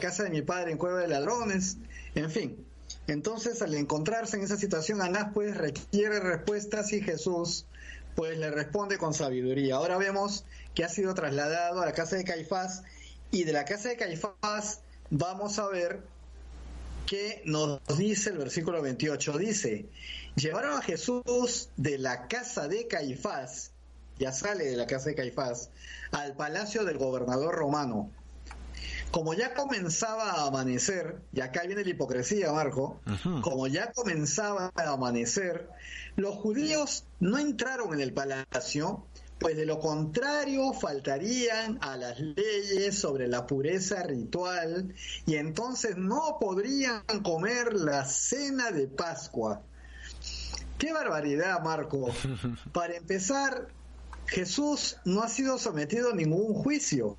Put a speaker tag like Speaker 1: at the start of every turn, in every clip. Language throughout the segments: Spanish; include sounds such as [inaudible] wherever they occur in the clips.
Speaker 1: casa de mi padre en cueva de ladrones, en fin. Entonces, al encontrarse en esa situación, Anás pues requiere respuestas y Jesús pues le responde con sabiduría. Ahora vemos que ha sido trasladado a la casa de Caifás y de la casa de Caifás vamos a ver que nos dice el versículo 28. Dice, llevaron a Jesús de la casa de Caifás, ya sale de la casa de Caifás, al palacio del gobernador romano como ya comenzaba a amanecer, y acá viene la hipocresía, Marco, como ya comenzaba a amanecer, los judíos no entraron en el palacio, pues de lo contrario faltarían a las leyes sobre la pureza ritual y entonces no podrían comer la cena de Pascua. ¡Qué barbaridad, Marco! [laughs] Para empezar, Jesús no ha sido sometido a ningún juicio.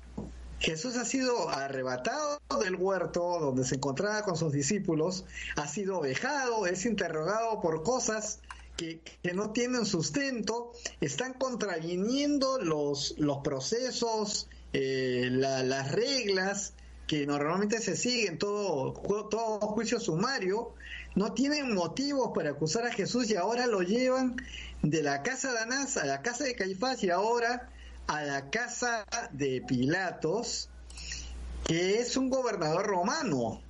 Speaker 1: Jesús ha sido arrebatado del huerto donde se encontraba con sus discípulos, ha sido vejado, es interrogado por cosas que, no tienen sustento, están contraviniendo los, procesos, eh, las reglas que normalmente se siguen todo, todo juicio sumario, no tienen motivos para acusar a Jesús y ahora lo llevan de la casa de Anás a la casa de Caifás y ahora a la casa de Pilatos, que es un gobernador romano.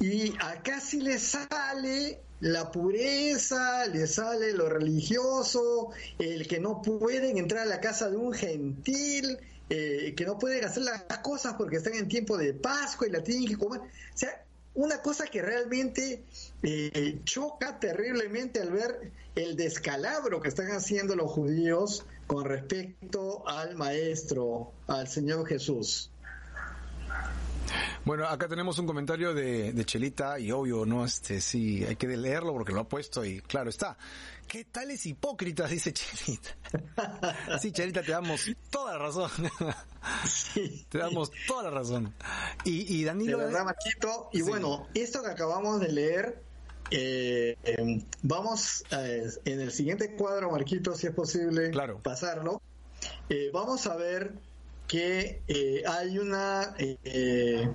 Speaker 1: Y acá sí le sale la pureza, le sale lo religioso, el que no pueden entrar a la casa de un gentil, eh, que no pueden hacer las cosas porque están en tiempo de Pascua y la tienen que comer. O sea, una cosa que realmente eh, choca terriblemente al ver el descalabro que están haciendo los judíos con respecto al Maestro, al Señor Jesús.
Speaker 2: Bueno, acá tenemos un comentario de, de, Chelita y obvio, ¿no? Este, sí, hay que leerlo porque lo ha puesto y claro está. ¿Qué tales hipócritas? Dice Chelita. [laughs] sí, Chelita, te damos toda la razón. Te damos toda la razón. Y, y Danilo...
Speaker 1: De verdad, Machito. Y bueno, esto que acabamos de leer, eh, em, vamos eh, en el siguiente cuadro, Marquito, si es posible
Speaker 2: claro.
Speaker 1: pasarlo. Eh, vamos a ver que eh, hay una eh,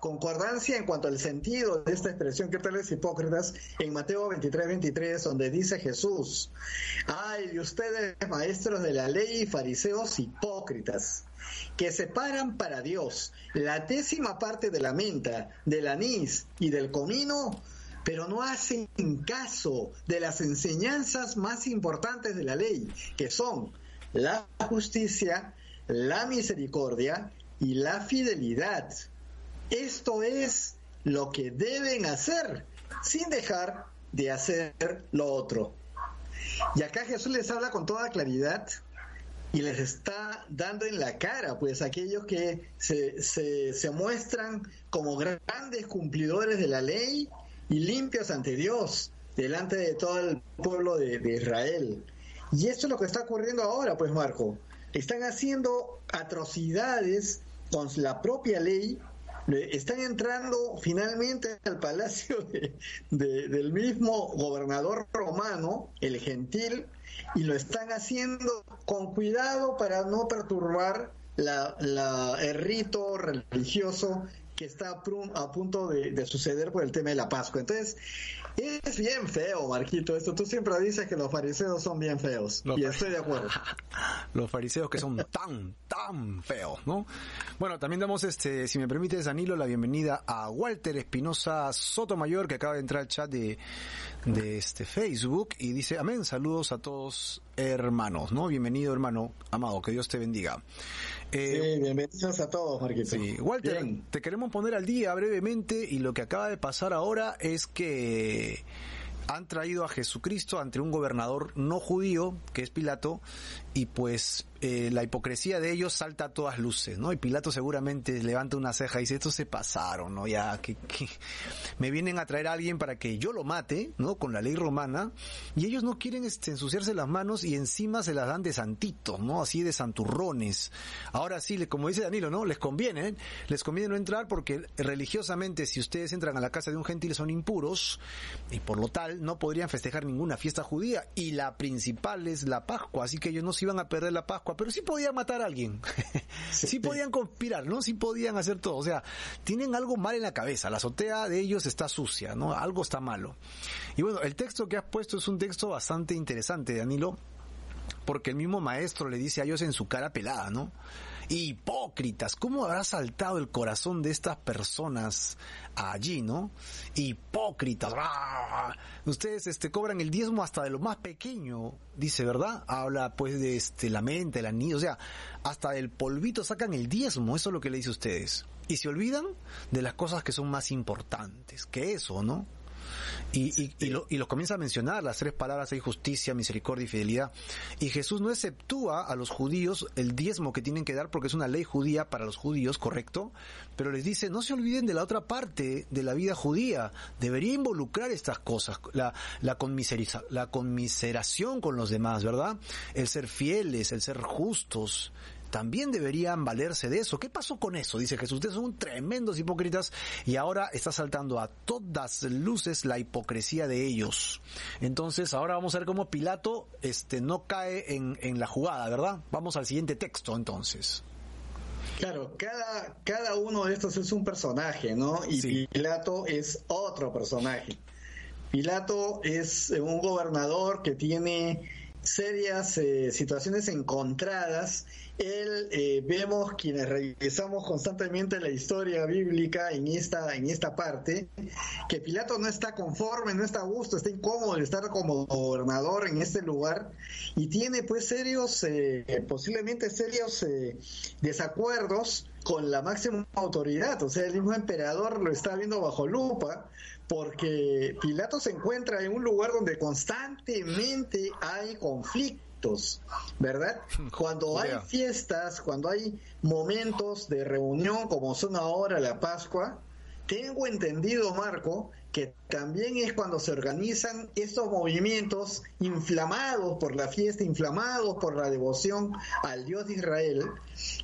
Speaker 1: concordancia en cuanto al sentido de esta expresión que tales hipócritas en Mateo 23, 23, donde dice Jesús, ay de ustedes maestros de la ley y fariseos hipócritas, que separan para Dios la décima parte de la menta, del anís y del comino, pero no hacen caso de las enseñanzas más importantes de la ley, que son la justicia, la misericordia y la fidelidad. Esto es lo que deben hacer sin dejar de hacer lo otro. Y acá Jesús les habla con toda claridad y les está dando en la cara, pues aquellos que se, se, muestran como grandes cumplidores de la ley y limpios ante Dios, delante de todo el pueblo de, de Israel. Y esto es lo que está ocurriendo ahora, pues Marco están haciendo atrocidades con la propia ley, están entrando finalmente al palacio del mismo gobernador romano, el gentil, y lo están haciendo con cuidado para no perturbar la, el rito religioso que está a punto de, suceder por el tema de la Pascua. Entonces, es bien feo, Marquito, esto. Tú siempre dices que los fariseos son bien feos. y estoy de acuerdo. [laughs]
Speaker 2: los fariseos que son tan, tan feos, ¿no? Bueno, también damos, este, si me permites, Danilo, la bienvenida a Walter Espinosa Sotomayor, que acaba de entrar al chat de, de este Facebook y dice, amén, saludos a todos hermanos, ¿no? Bienvenido, hermano amado, que Dios te bendiga.
Speaker 1: Eh, bienvenidos a todos, Marquito.
Speaker 2: Sí, Walter, te queremos poner al día brevemente y lo que acaba de pasar ahora es que han traído a Jesucristo ante un gobernador no judío, que es Pilato, y pues eh, la hipocresía de ellos salta a todas luces, ¿no? Y Pilato seguramente levanta una ceja y dice, estos se pasaron, ¿no? Ya que, me vienen a traer a alguien para que yo lo mate, ¿no? Con la ley romana, y ellos no quieren este, ensuciarse las manos y encima se las dan de santitos, ¿no? Así de santurrones. Ahora sí, como dice Danilo, ¿no? Les conviene, ¿eh? les conviene no entrar porque religiosamente si ustedes entran a la casa de un gentil son impuros y por lo tal no podrían festejar ninguna fiesta judía y la principal es la Pascua, así que ellos no se iban a perder la Pascua Pascua, pero sí podían matar a alguien. [laughs] Sí, podían conspirar, ¿no? Sí podían hacer todo. O sea, tienen algo mal en la cabeza. La azotea de ellos está sucia, ¿no? Algo está malo. Y bueno, el texto que has puesto es un texto bastante interesante, Danilo, porque el mismo maestro le dice a ellos en su cara pelada, ¿no? Hipócritas, ¿cómo habrá saltado el corazón de estas personas allí, no? Hipócritas, ¡ah! ustedes este cobran el diezmo hasta de lo más pequeño, dice, ¿verdad? Habla pues de este la mente, el anillo, o sea, hasta del polvito sacan el diezmo, eso es lo que le dice a ustedes. Y se olvidan de las cosas que son más importantes que eso, ¿no? Y, y, lo, y los comienza a mencionar, las tres palabras hay justicia, misericordia y fidelidad. Y Jesús no exceptúa a los judíos el diezmo que tienen que dar porque es una ley judía para los judíos, correcto, pero les dice, no se olviden de la otra parte de la vida judía, debería involucrar estas cosas, la, la, la conmiseración con los demás, ¿verdad? El ser fieles, el ser justos, también deberían valerse de eso. ¿Qué pasó con eso? Dice Jesús, ustedes son tremendos hipócritas y ahora está saltando a todas luces la hipocresía de ellos. Entonces ahora vamos a ver cómo Pilato este, no cae en, en la jugada, ¿verdad? Vamos al siguiente texto entonces.
Speaker 1: Claro, cada, cada uno de estos es un personaje, ¿no? Y Pilato es otro personaje. Pilato es un gobernador que tiene serias eh, situaciones encontradas él eh, vemos quienes revisamos constantemente la historia bíblica en esta en esta parte que Pilato no está conforme, no está a gusto, está incómodo de estar como gobernador en este lugar y tiene pues serios eh, posiblemente serios eh, desacuerdos con la máxima autoridad, o sea, el mismo emperador lo está viendo bajo lupa porque Pilato se encuentra en un lugar donde constantemente hay conflicto ¿verdad? [laughs] Cuando hay fiestas, cuando hay momentos de reunión como son ahora la Pascua, tengo entendido, Marco, que también es cuando se organizan estos movimientos inflamados por la fiesta, inflamados por la devoción al Dios de Israel,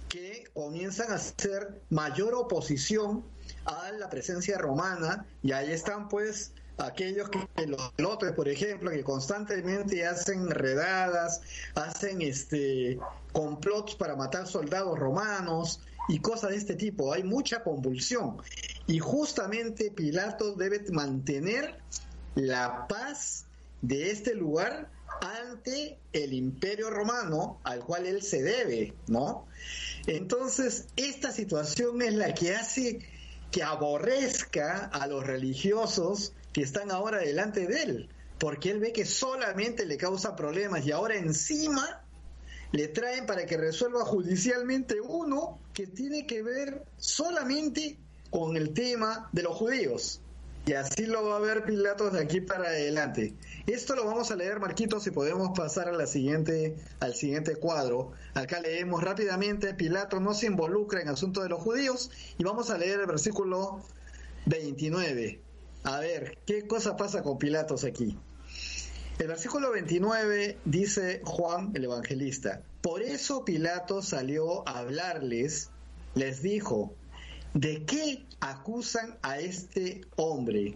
Speaker 1: que comienzan a hacer mayor oposición a la presencia romana y ahí están pues aquellos que los lotes, por ejemplo, que constantemente hacen redadas, hacen este complots para matar soldados romanos y cosas de este tipo. Hay mucha convulsión. Y justamente Pilato debe mantener la paz de este lugar ante el imperio romano al cual él se debe, ¿no? Entonces, esta situación es la que hace que aborrezca a los religiosos que están ahora delante de él, porque él ve que solamente le causa problemas y ahora encima le traen para que resuelva judicialmente uno que tiene que ver solamente con el tema de los judíos. Y así lo va a ver Pilatos de aquí para adelante. Esto lo vamos a leer, Marquitos, si podemos pasar a la siguiente, al siguiente cuadro. Acá leemos rápidamente, Pilato no se involucra en asunto de los judíos y vamos a leer el versículo 29. A ver, ¿qué cosa pasa con Pilatos aquí? El versículo 29 dice Juan el evangelista, por eso Pilato salió a hablarles, les dijo, ¿de qué acusan a este hombre?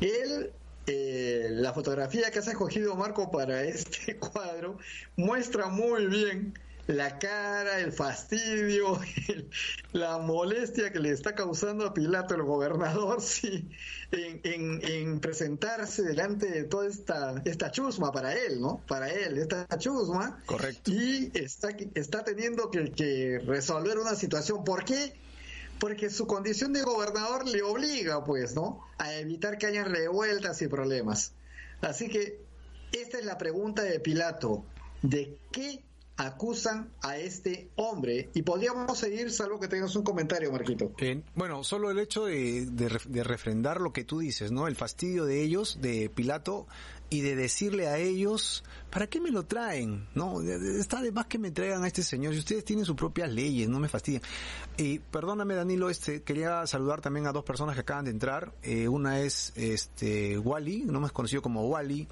Speaker 1: Él, eh, la fotografía que has escogido Marco para este [laughs] cuadro muestra muy bien la cara, el fastidio, [laughs] la molestia que le está causando a Pilato, el gobernador, [laughs] sí, en, presentarse delante de toda esta, esta chusma para él, ¿no? Para él, esta chusma.
Speaker 2: Correcto.
Speaker 1: Y está, está teniendo que, que resolver una situación. ¿Por qué? Porque su condición de gobernador le obliga, pues, ¿no? A evitar que haya revueltas y problemas. Así que esta es la pregunta de Pilato. ¿De qué acusan a este hombre. Y podríamos seguir, salvo que tengas un comentario, Marquito.
Speaker 2: bueno, solo el hecho de, de, refrendar lo que tú dices, ¿no? El fastidio de ellos, de Pilato, y de decirle a ellos, ¿para qué me lo traen? No, está de más que me traigan a este señor. Si ustedes tienen sus propias leyes, no me fastidien. Y perdóname, Danilo, este, quería saludar también a dos personas que acaban de entrar. Eh, una es, este, Wally, no más conocido como Wally,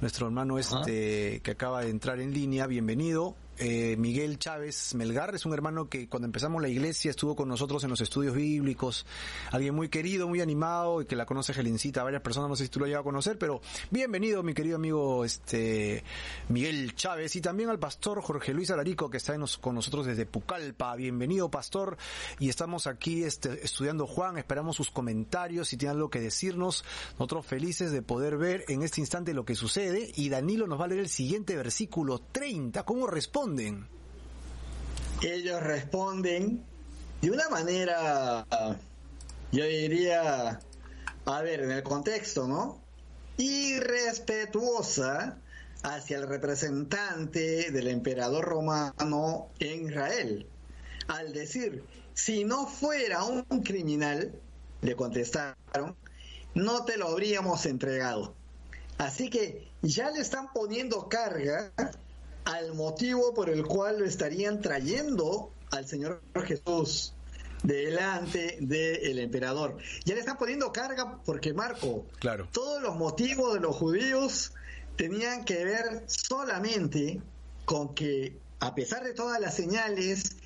Speaker 2: nuestro hermano este, que acaba de entrar en línea. Bienvenido. Eh, Miguel Chávez Melgar, es un hermano que cuando empezamos la iglesia estuvo con nosotros en los estudios bíblicos, alguien muy querido, muy animado y que la conoce Gelincita, varias personas, no sé si tú lo has a conocer, pero bienvenido mi querido amigo este Miguel Chávez y también al pastor Jorge Luis Alarico que está con nosotros desde Pucallpa, bienvenido pastor y estamos aquí este, estudiando Juan, esperamos sus comentarios, si tiene algo que decirnos, nosotros felices de poder ver en este instante lo que sucede y Danilo nos va a leer el siguiente versículo 30. ¿Cómo responden?
Speaker 1: Ellos responden de una manera, yo diría, a ver, en el contexto, ¿no? Irrespetuosa hacia el representante del emperador romano en Israel. Al decir, si no fuera un criminal, le contestaron, no te lo habríamos entregado. Así que ya le están poniendo carga al motivo por el cual lo estarían trayendo al Señor Jesús delante del emperador. Ya le están poniendo carga porque Marco,
Speaker 2: claro.
Speaker 1: todos los motivos de los judíos tenían que ver solamente con que a pesar de todas las señales,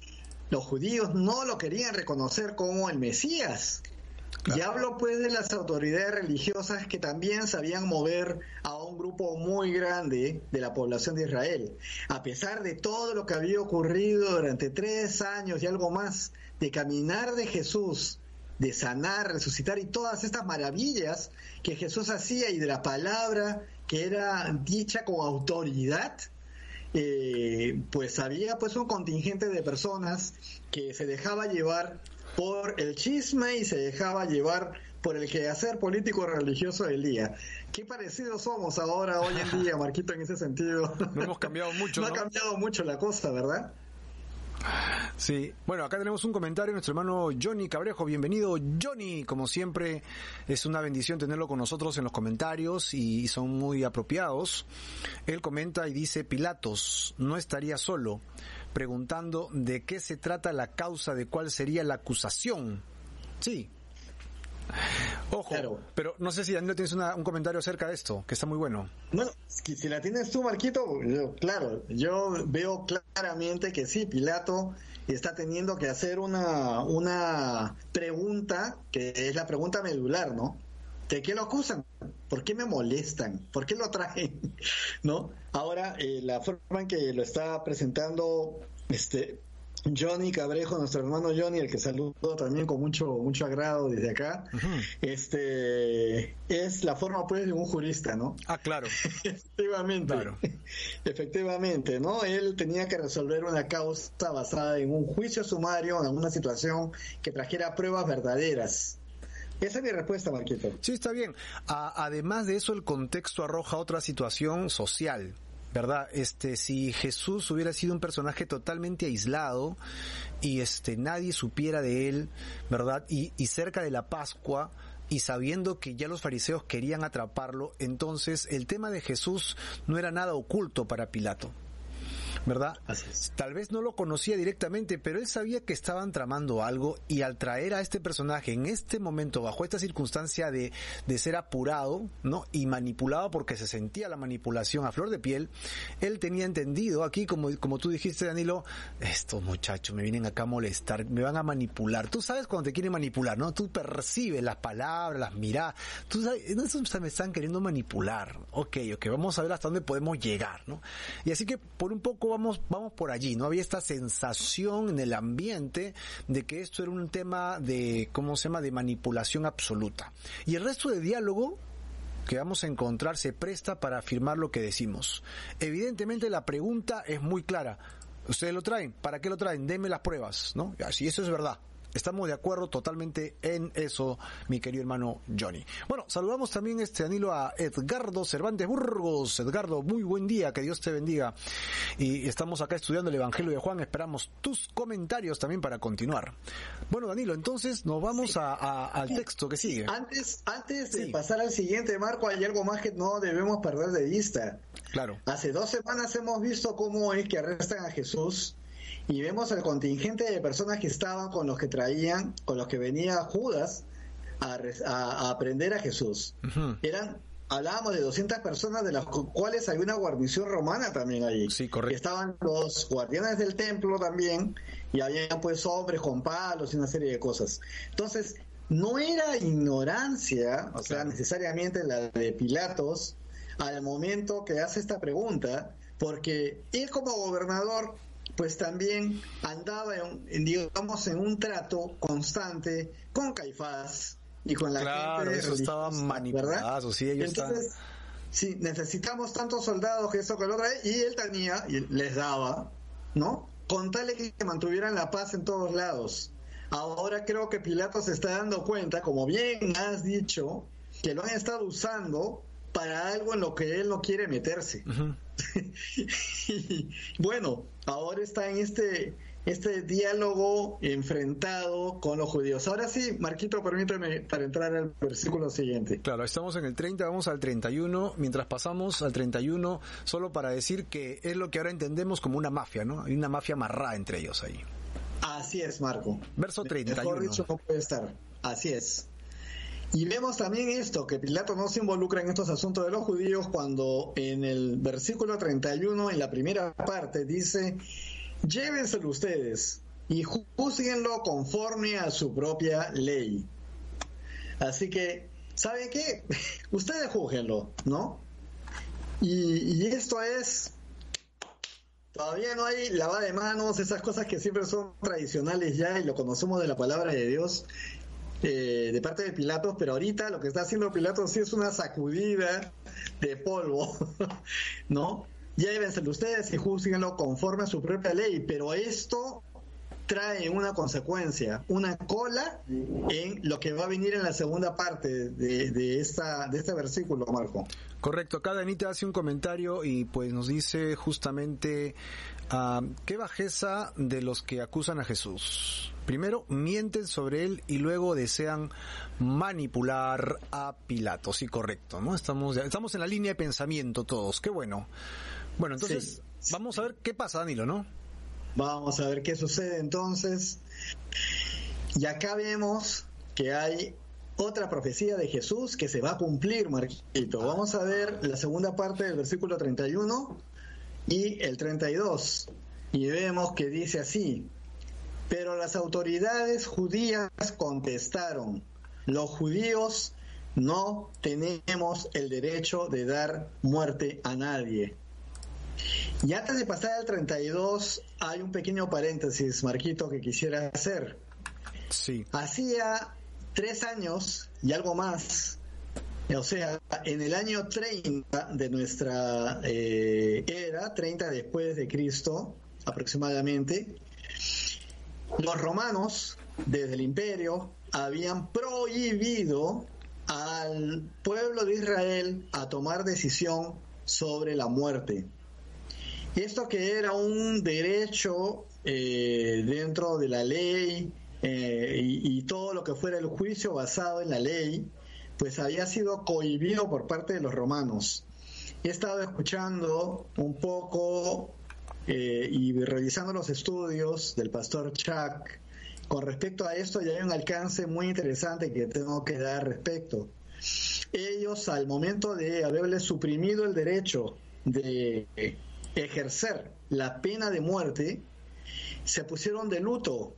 Speaker 1: los judíos no lo querían reconocer como el Mesías. Y hablo pues de las autoridades religiosas que también sabían mover a un grupo muy grande de la población de Israel. A pesar de todo lo que había ocurrido durante tres años y algo más de caminar de Jesús, de sanar, resucitar y todas estas maravillas que Jesús hacía y de la palabra que era dicha con autoridad, eh, pues había pues un contingente de personas que se dejaba llevar por el chisme y se dejaba llevar por el quehacer político religioso del día. Qué parecidos somos ahora, hoy en día, [laughs] Marquito, en ese sentido.
Speaker 2: No hemos cambiado mucho. [laughs]
Speaker 1: no, ha cambiado mucho la cosa, ¿verdad?
Speaker 2: Sí, bueno, acá tenemos un comentario de nuestro hermano Johnny Cabrejo. Bienvenido, Johnny. Como siempre, es una bendición tenerlo con nosotros en los comentarios y son muy apropiados. Él comenta y dice, Pilatos no estaría solo preguntando de qué se trata la causa, de cuál sería la acusación. Sí. Ojo, pero no sé si Danilo tienes un comentario acerca de esto, que está muy bueno.
Speaker 1: Bueno, si la tienes tú, Marquito, claro, yo veo claramente que sí, Pilato está teniendo que hacer una, una pregunta, que es la pregunta medular, ¿no? ¿De qué lo acusan? ¿Por qué me molestan? ¿Por qué lo traen? [laughs] ¿No? Ahora, eh, la forma en que lo está presentando este Johnny Cabrejo, nuestro hermano Johnny, el que saludo también con mucho mucho agrado desde acá, este es la forma pues de un jurista, ¿no?
Speaker 2: Ah, claro. [laughs]
Speaker 1: Efectivamente. Claro. [laughs] Efectivamente, ¿no? Él tenía que resolver una causa basada en un juicio sumario, en una situación que trajera pruebas verdaderas. Esa es mi respuesta, Marquito.
Speaker 2: Sí, está bien. además de eso, el contexto arroja otra situación social. ¿verdad? Este, si Jesús hubiera sido un personaje totalmente aislado y este, nadie supiera de él, ¿verdad? Y, y cerca de la Pascua, y sabiendo que ya los fariseos querían atraparlo, entonces el tema de Jesús no era nada oculto para Pilato. ¿Verdad? Tal vez no lo conocía directamente, pero él sabía que estaban tramando algo y al traer a este personaje en este momento, bajo esta circunstancia de, de ser apurado, ¿no? Y manipulado porque se sentía la manipulación a flor de piel, él tenía entendido aquí, como, como tú dijiste, Danilo, estos muchachos me vienen acá a molestar, me van a manipular. Tú sabes cuando te quieren manipular, ¿no? Tú percibes las palabras, las miradas, tú sabes, no, me están queriendo manipular. Ok, ok, vamos a ver hasta dónde podemos llegar, ¿no? Y así que por un poco vamos, vamos por allí, ¿no? Había esta sensación en el ambiente de que esto era un tema de, ¿cómo se llama?, de manipulación absoluta. Y el resto de diálogo que vamos a encontrar se presta para afirmar lo que decimos. Evidentemente la pregunta es muy clara. ¿Ustedes lo traen? ¿Para qué lo traen? Denme las pruebas, ¿no? Si eso es verdad. Estamos de acuerdo totalmente en eso, mi querido hermano Johnny. Bueno, saludamos también este anilo a Edgardo Cervantes Burgos. Edgardo, muy buen día, que Dios te bendiga. Y estamos acá estudiando el Evangelio de Juan, esperamos tus comentarios también para continuar. Bueno, Danilo, entonces nos vamos al texto que sigue.
Speaker 1: Antes, antes de pasar al siguiente marco, hay algo más que no debemos perder de vista.
Speaker 2: Claro.
Speaker 1: Hace dos semanas hemos visto cómo es que arrestan a Jesús y vemos el contingente de personas que estaban con los que traían, con los que venía Judas a, aprender a Jesús. Eran hablábamos de 200 personas, de las cuales hay una guarnición romana también allí.
Speaker 2: Sí, correcto.
Speaker 1: Estaban los guardianes del templo también, y había pues hombres con palos y una serie de cosas. Entonces, no era ignorancia, o sea, necesariamente la de Pilatos, al momento que hace esta pregunta, porque él como gobernador pues también andaba en, digamos en un trato constante con Caifás y con la
Speaker 2: claro,
Speaker 1: gente
Speaker 2: eso estaba manipulado, sí, ellos
Speaker 1: Entonces, sí, necesitamos tantos soldados que eso que lo otra y él tenía y les daba, ¿no? Con tal que mantuvieran la paz en todos lados. Ahora creo que Pilato se está dando cuenta, como bien has dicho, que lo han estado usando para algo en lo que él no quiere meterse. [laughs] y, bueno, ahora está en este este diálogo enfrentado con los judíos. Ahora sí, Marquito, permíteme para entrar al versículo siguiente.
Speaker 2: Claro, estamos en el 30, vamos al 31. Mientras pasamos al 31, solo para decir que es lo que ahora entendemos como una mafia, ¿no? Hay una mafia amarrada entre ellos ahí.
Speaker 1: Así es, Marco.
Speaker 2: Verso 31.
Speaker 1: Mejor dicho, no puede estar. Así es. Y vemos también esto, que Pilato no se involucra en estos asuntos de los judíos cuando en el versículo 31, en la primera parte, dice, llévenselo ustedes y juzguenlo conforme a su propia ley. Así que, ¿saben qué? [laughs] ustedes juzguenlo, ¿no? Y, y esto es Todavía no hay lavada de manos, esas cosas que siempre son tradicionales ya y lo conocemos de la palabra de Dios eh, de parte de Pilatos, pero ahorita lo que está haciendo Pilatos sí es una sacudida de polvo, [laughs] ¿no? Llévenselo ustedes y juzguenlo conforme a su propia ley, pero esto trae una consecuencia, una cola en lo que va a venir en la segunda parte de, esta, de este versículo, Marco.
Speaker 2: Correcto, acá Danita hace un comentario y pues nos dice justamente uh, qué bajeza de los que acusan a Jesús. Primero mienten sobre él y luego desean manipular a Pilato. Sí, correcto, ¿no? Estamos, estamos en la línea de pensamiento todos, qué bueno. Bueno, entonces vamos a ver qué pasa, Danilo, ¿no?
Speaker 1: Vamos a ver qué sucede entonces. Y acá vemos que hay otra profecía de Jesús que se va a cumplir, Marquito. Vamos a ver la segunda parte del versículo 31 y el 32. Y vemos que dice así, pero las autoridades judías contestaron, los judíos no tenemos el derecho de dar muerte a nadie y antes de pasar al 32, hay un pequeño paréntesis, Marquito, que quisiera hacer.
Speaker 2: Sí.
Speaker 1: Hacía tres años y algo más, o sea, en el año 30 de nuestra eh, era, 30 después de Cristo aproximadamente, los romanos, desde el imperio, habían prohibido al pueblo de Israel a tomar decisión sobre la muerte. Esto que era un derecho eh, dentro de la ley eh, y, todo lo que fuera el juicio basado en la ley, pues había sido cohibido por parte de los romanos. He estado escuchando un poco eh, y revisando los estudios del pastor Chuck con respecto a esto y hay un alcance muy interesante que tengo que dar respecto. Ellos al momento de haberle suprimido el derecho de ejercer la pena de muerte, se pusieron de luto,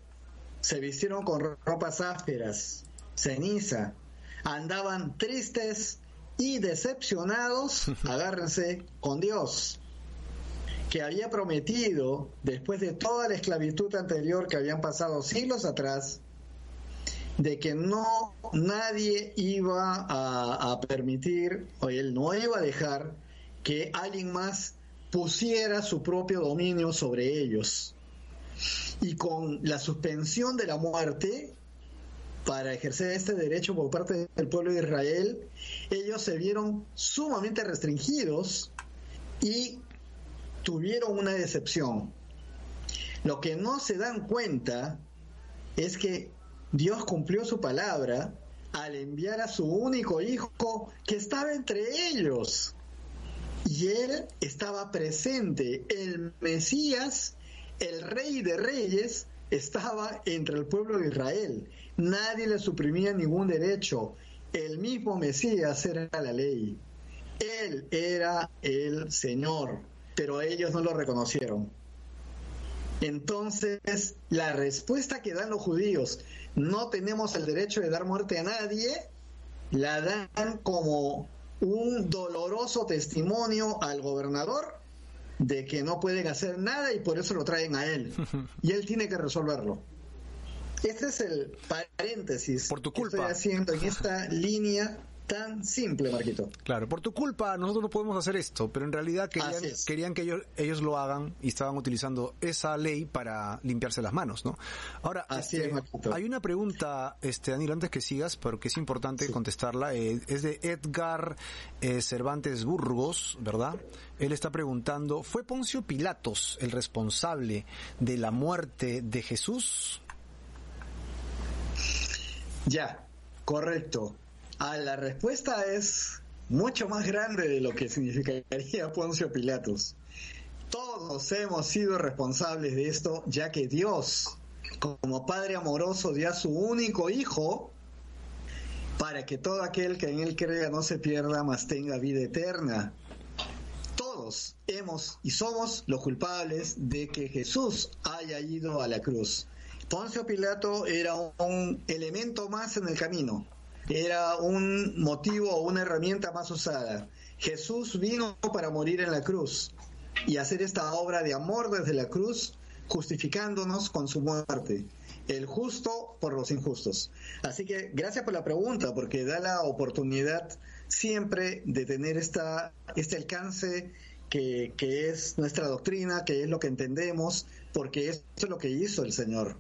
Speaker 1: se vistieron con ropas ásperas, ceniza, andaban tristes y decepcionados, agárrense, con Dios, que había prometido, después de toda la esclavitud anterior que habían pasado siglos atrás, de que no nadie iba a, a permitir, o él no iba a dejar que alguien más pusiera su propio dominio sobre ellos. Y con la suspensión de la muerte, para ejercer este derecho por parte del pueblo de Israel, ellos se vieron sumamente restringidos y tuvieron una decepción. Lo que no se dan cuenta es que Dios cumplió su palabra al enviar a su único hijo que estaba entre ellos y él estaba presente. El Mesías, el rey de reyes, estaba entre el pueblo de Israel. Nadie le suprimía ningún derecho. El mismo Mesías era la ley. Él era el Señor, pero ellos no lo reconocieron. Entonces, la respuesta que dan los judíos, no tenemos el derecho de dar muerte a nadie, la dan como un doloroso testimonio al gobernador de que no pueden hacer nada y por eso lo traen a él. [laughs] Y él tiene que resolverlo. Este es el paréntesis
Speaker 2: por tu culpa.
Speaker 1: que estoy haciendo en esta [laughs] línea tan simple, Marquito.
Speaker 2: Claro, por tu culpa nosotros no podemos hacer esto, pero en realidad querían, querían que ellos, ellos lo hagan y estaban utilizando esa ley para limpiarse las manos, ¿no? Ahora, este, hay una pregunta, este Daniel, antes que sigas, porque es importante contestarla, eh, es de Edgar eh, Cervantes Burgos, ¿verdad? Él está preguntando, ¿fue Poncio Pilatos el responsable de la muerte de Jesús?
Speaker 1: Ya, correcto. La respuesta es mucho más grande de lo que significaría Poncio Pilatos. Todos hemos sido responsables de esto, ya que Dios, como Padre amoroso, dio a su único Hijo para que todo aquel que en Él crea no se pierda, mas tenga vida eterna. Todos hemos y somos los culpables de que Jesús haya ido a la cruz. Poncio Pilato era un elemento más en el camino, era un motivo o una herramienta más usada. Jesús vino para morir en la cruz y hacer esta obra de amor desde la cruz, justificándonos con su muerte. El justo por los injustos. Así que gracias por la pregunta, porque da la oportunidad siempre de tener esta, este alcance que, que es nuestra doctrina, que es lo que entendemos, porque esto es lo que hizo el Señor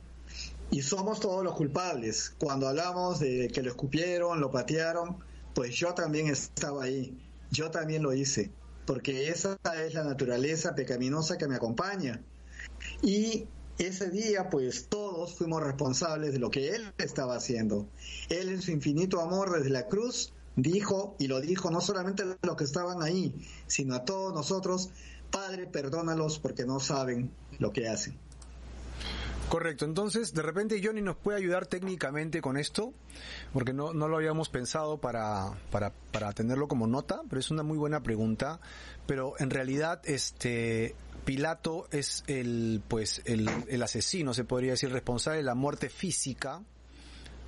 Speaker 1: y somos todos los culpables. Cuando hablamos de que lo escupieron, lo patearon, pues yo también estaba ahí, yo también lo hice, porque esa es la naturaleza pecaminosa que me acompaña. Y ese día, pues todos fuimos responsables de lo que Él estaba haciendo. Él en su infinito amor desde la cruz dijo, y lo dijo no solamente a los que estaban ahí, sino a todos nosotros, Padre, perdónalos porque no saben lo que hacen.
Speaker 2: Correcto, entonces de repente Johnny nos puede ayudar técnicamente con esto, porque no, no lo habíamos pensado para, para, para tenerlo como nota, pero es una muy buena pregunta. Pero en realidad, este Pilato es el, pues, el, el asesino, se podría decir, responsable de la muerte física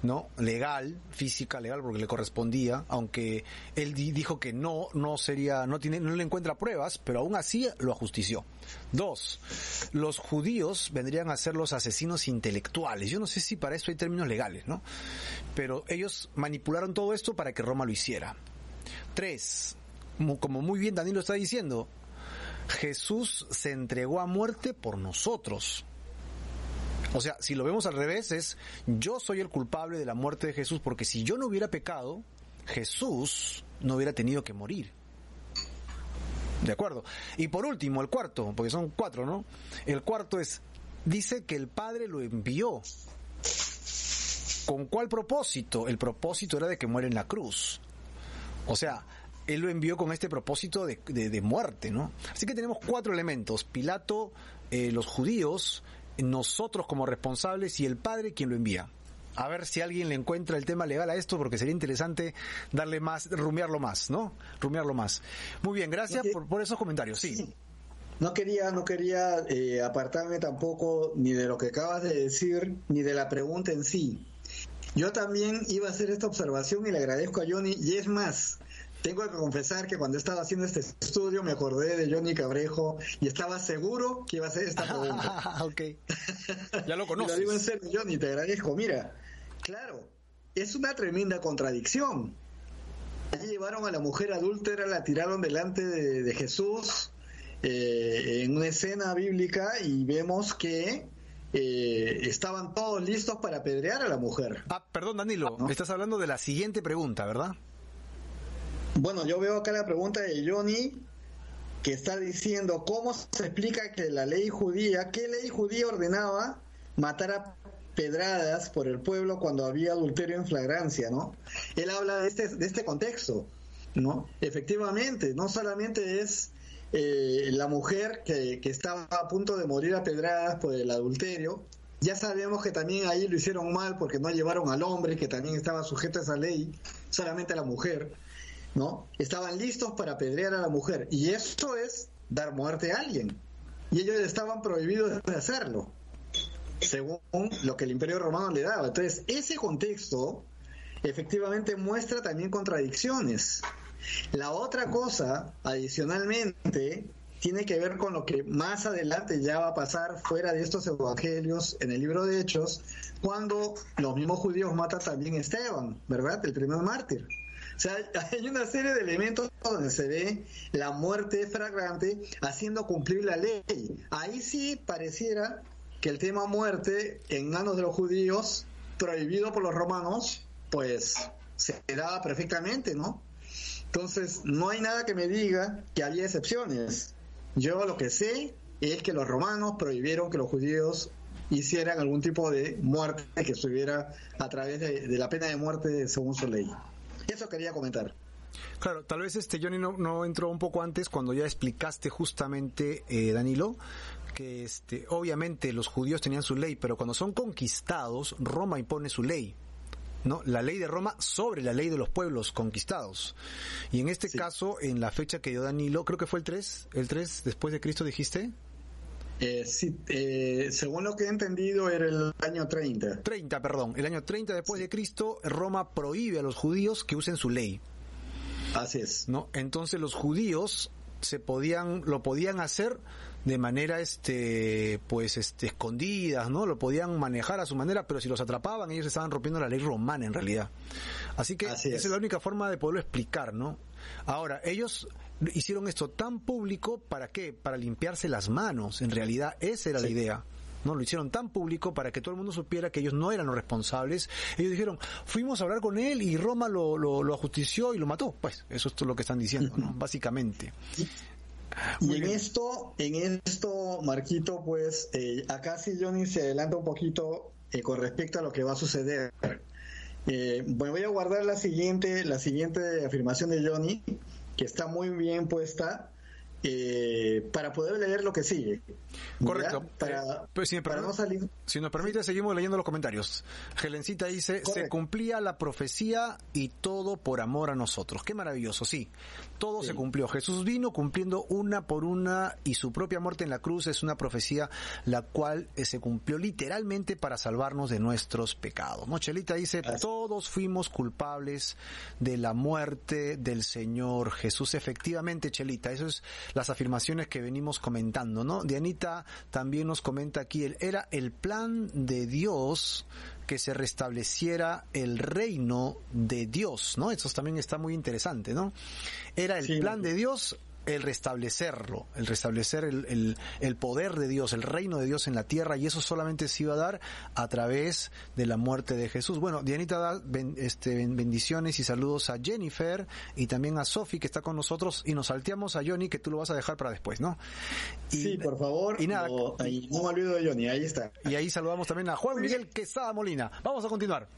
Speaker 2: ¿no? legal, física, legal, porque le correspondía, aunque él dijo que no, no sería, no tiene, no le encuentra pruebas, pero aún así lo ajustició. Dos, los judíos vendrían a ser los asesinos intelectuales. Yo no sé si para eso hay términos legales, ¿no? Pero ellos manipularon todo esto para que Roma lo hiciera. Tres, como muy bien Danilo está diciendo, Jesús se entregó a muerte por nosotros. O sea, si lo vemos al revés, es yo soy el culpable de la muerte de Jesús, porque si yo no hubiera pecado, Jesús no hubiera tenido que morir. ¿De acuerdo? Y por último, el cuarto, porque son cuatro, ¿no? El cuarto es, dice que el Padre lo envió. ¿Con cuál propósito? El propósito era de que muera en la cruz. O sea, él lo envió con este propósito de, de, muerte, ¿no? Así que tenemos cuatro elementos. Pilato, eh, los judíos, nosotros como responsables y el padre quien lo envía. A ver si alguien le encuentra el tema legal a esto, porque sería interesante darle más, rumiarlo más, ¿no? Rumiarlo más. Muy bien, gracias por, esos comentarios. Sí.
Speaker 1: No quería, no quería eh, apartarme tampoco ni de lo que acabas de decir, ni de la pregunta en sí. Yo también iba a hacer esta observación y le agradezco a Johnny. Y es más, tengo que confesar que cuando estaba haciendo este estudio me acordé de Johnny Cabrejo y estaba seguro que iba a hacer esta pregunta. [laughs]
Speaker 2: Ah, ok. Ya lo [laughs] conoces.
Speaker 1: lo digo en serio, Johnny, te agradezco. Mira, claro, es una tremenda contradicción. Allí llevaron a la mujer adúltera, la tiraron delante de, Jesús eh, en una escena bíblica y vemos que eh, estaban todos listos para apedrear a la mujer.
Speaker 2: Ah, perdón, Danilo, estás hablando de la siguiente pregunta, ¿verdad?
Speaker 1: Bueno, yo veo acá la pregunta de Johnny que está diciendo cómo se explica que la ley judía, ¿qué ley judía ordenaba matar a pedradas por el pueblo cuando había adulterio en flagrancia, ¿no? Él habla de este, de este contexto, ¿no? Efectivamente, no solamente es eh, la mujer que, que, estaba a punto de morir a pedradas por el adulterio, ya sabemos que también ahí lo hicieron mal porque no llevaron al hombre que también estaba sujeto a esa ley, solamente a la mujer ¿no? Estaban listos para apedrear a la mujer. Y esto es dar muerte a alguien. Y ellos estaban prohibidos de hacerlo, según lo que el Imperio Romano le daba. Entonces, ese contexto efectivamente muestra también contradicciones. La otra cosa, adicionalmente, tiene que ver con lo que más adelante ya va a pasar fuera de estos evangelios en el libro de Hechos, cuando los mismos judíos matan también a Esteban, ¿verdad? El primer mártir. O sea, [laughs] hay una serie de elementos donde se ve la muerte fragrante haciendo cumplir la ley. Ahí sí pareciera que el tema muerte en manos de los judíos, prohibido por los romanos, pues se daba perfectamente, ¿no? Entonces, no hay nada que me diga que había excepciones. Yo lo que sé es que los romanos prohibieron que los judíos hicieran algún tipo de muerte que estuviera a través de, la pena de muerte según su ley. Eso quería comentar.
Speaker 2: Claro, tal vez este Johnny no, entró un poco antes cuando ya explicaste justamente, eh, Danilo, que este, obviamente los judíos tenían su ley, pero cuando son conquistados, Roma impone su ley. ¿no? La ley de Roma sobre la ley de los pueblos conquistados. Y en este caso, en la fecha que dio Danilo, creo que fue el 3, el 3 después de Cristo dijiste.
Speaker 1: Eh, sí, eh, según lo que he entendido era el año 30.
Speaker 2: 30, perdón, el año 30 después de Cristo, Roma prohíbe a los judíos que usen su ley.
Speaker 1: Así es.
Speaker 2: ¿No? Entonces los judíos se podían lo podían hacer de manera este pues este escondidas no lo podían manejar a su manera pero si los atrapaban ellos estaban rompiendo la ley romana en realidad así que esa es la única forma de poderlo explicar no ahora ellos hicieron esto tan público para qué para limpiarse las manos en realidad esa era la idea ¿no? Lo hicieron tan público para que todo el mundo supiera que ellos no eran los responsables. Ellos dijeron, fuimos a hablar con él y Roma lo, lo, lo ajustició y lo mató. Pues eso es todo lo que están diciendo, ¿no? Básicamente.
Speaker 1: Y en esto, en esto, Marquito, pues eh, acá sí Johnny se adelanta un poquito eh, con respecto a lo que va a suceder. Eh, bueno, voy a guardar la siguiente, la siguiente afirmación de Johnny, que está muy bien puesta, eh, para poder leer lo que sigue.
Speaker 2: Correcto. Para, pues si, no salir. si nos permite, seguimos leyendo los comentarios. Gelencita dice, se cumplía la profecía y todo por amor a nosotros. Qué maravilloso, sí. Todo se cumplió. Jesús vino cumpliendo una por una y su propia muerte en la cruz es una profecía la cual eh, se cumplió literalmente para salvarnos de nuestros pecados. Mochelita dice, todos fuimos culpables de la muerte del Señor Jesús. Efectivamente, Chelita, eso es las afirmaciones que venimos comentando, ¿no? Dianita también nos comenta aquí, el, era el plan de Dios que se restableciera el reino de Dios, ¿no? Eso también está muy interesante, ¿no? Era el plan de Dios el restablecerlo, el restablecer el, el, poder de Dios, el reino de Dios en la tierra, y eso solamente se iba a dar a través de la muerte de Jesús. Bueno, Dianita da este, bendiciones y saludos a Jennifer y también a Sofi que está con nosotros y nos salteamos a Johnny que tú lo vas a dejar para después, ¿no?
Speaker 1: sí, por favor. Y nada, no, ahí, no me olvido de Johnny, ahí está.
Speaker 2: Y ahí saludamos también a Juan Miguel Quesada Molina. Vamos a continuar.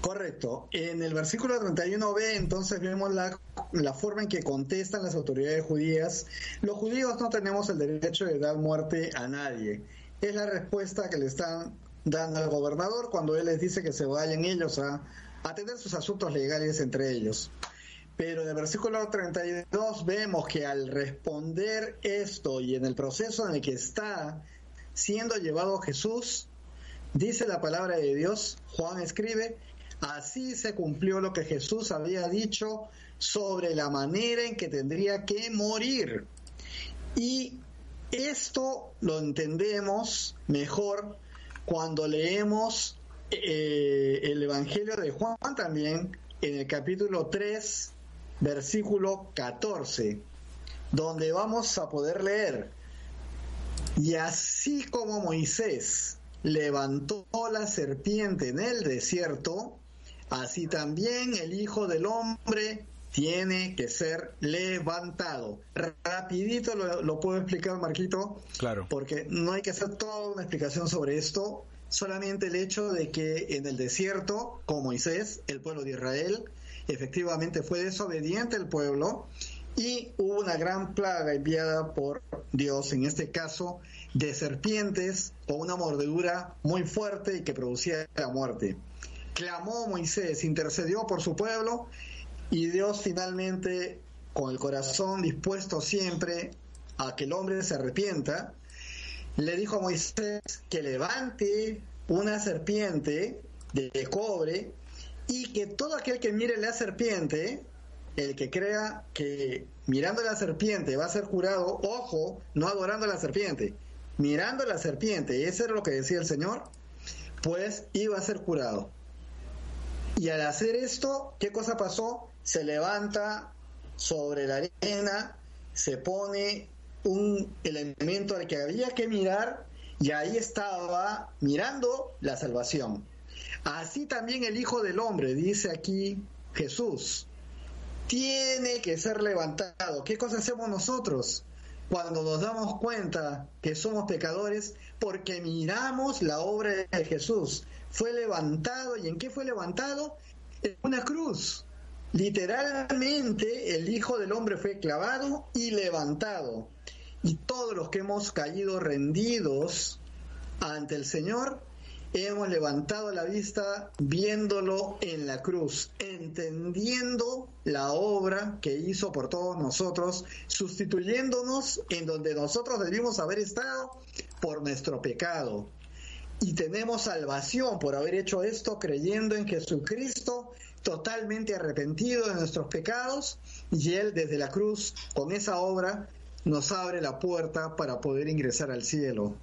Speaker 1: Correcto. En el versículo 31b entonces vemos la, la, forma en que contestan las autoridades judías. Los judíos no tenemos el derecho de dar muerte a nadie. Es la respuesta que le están dando al gobernador cuando él les dice que se vayan ellos a atender sus asuntos legales entre ellos. Pero en el versículo 32 vemos que al responder esto y en el proceso en el que está siendo llevado Jesús, dice la palabra de Dios, Juan escribe, Así se cumplió lo que Jesús había dicho sobre la manera en que tendría que morir. Y esto lo entendemos mejor cuando leemos eh, el Evangelio de Juan también en el capítulo 3, versículo 14, donde vamos a poder leer, y así como Moisés levantó la serpiente en el desierto, Así también el Hijo del Hombre tiene que ser levantado. Rapidito lo, puedo explicar, Marquito.
Speaker 2: Claro.
Speaker 1: Porque no hay que hacer toda una explicación sobre esto. Solamente el hecho de que en el desierto, con Moisés, el pueblo de Israel, efectivamente fue desobediente el pueblo y hubo una gran plaga enviada por Dios, en este caso de serpientes con una mordedura muy fuerte y que producía la muerte clamó Moisés, intercedió por su pueblo Y Dios finalmente, con el corazón dispuesto siempre a que el hombre se arrepienta, le dijo a Moisés que levante una serpiente de cobre y que todo aquel que mire la serpiente, el que crea que mirando la serpiente va a ser curado, ojo, no adorando a la serpiente, mirando la serpiente, y eso era lo que decía el Señor, pues iba a ser curado. Y al hacer esto, ¿qué cosa pasó? Se levanta sobre la arena, se pone un elemento al que había que mirar y ahí estaba mirando la salvación. Así también el Hijo del Hombre, dice aquí Jesús, tiene que ser levantado. ¿Qué cosa hacemos nosotros cuando nos damos cuenta que somos pecadores? Porque miramos la obra de Jesús. Fue levantado. ¿Y en qué fue levantado? En una cruz. Literalmente el Hijo del Hombre fue clavado y levantado. Y todos los que hemos caído rendidos ante el Señor, hemos levantado la vista viéndolo en la cruz, entendiendo la obra que hizo por todos nosotros, sustituyéndonos en donde nosotros debimos haber estado por nuestro pecado. Y tenemos salvación por haber hecho esto creyendo en Jesucristo, totalmente arrepentido de nuestros pecados, y Él desde la cruz, con esa obra, nos abre la puerta para poder ingresar al cielo.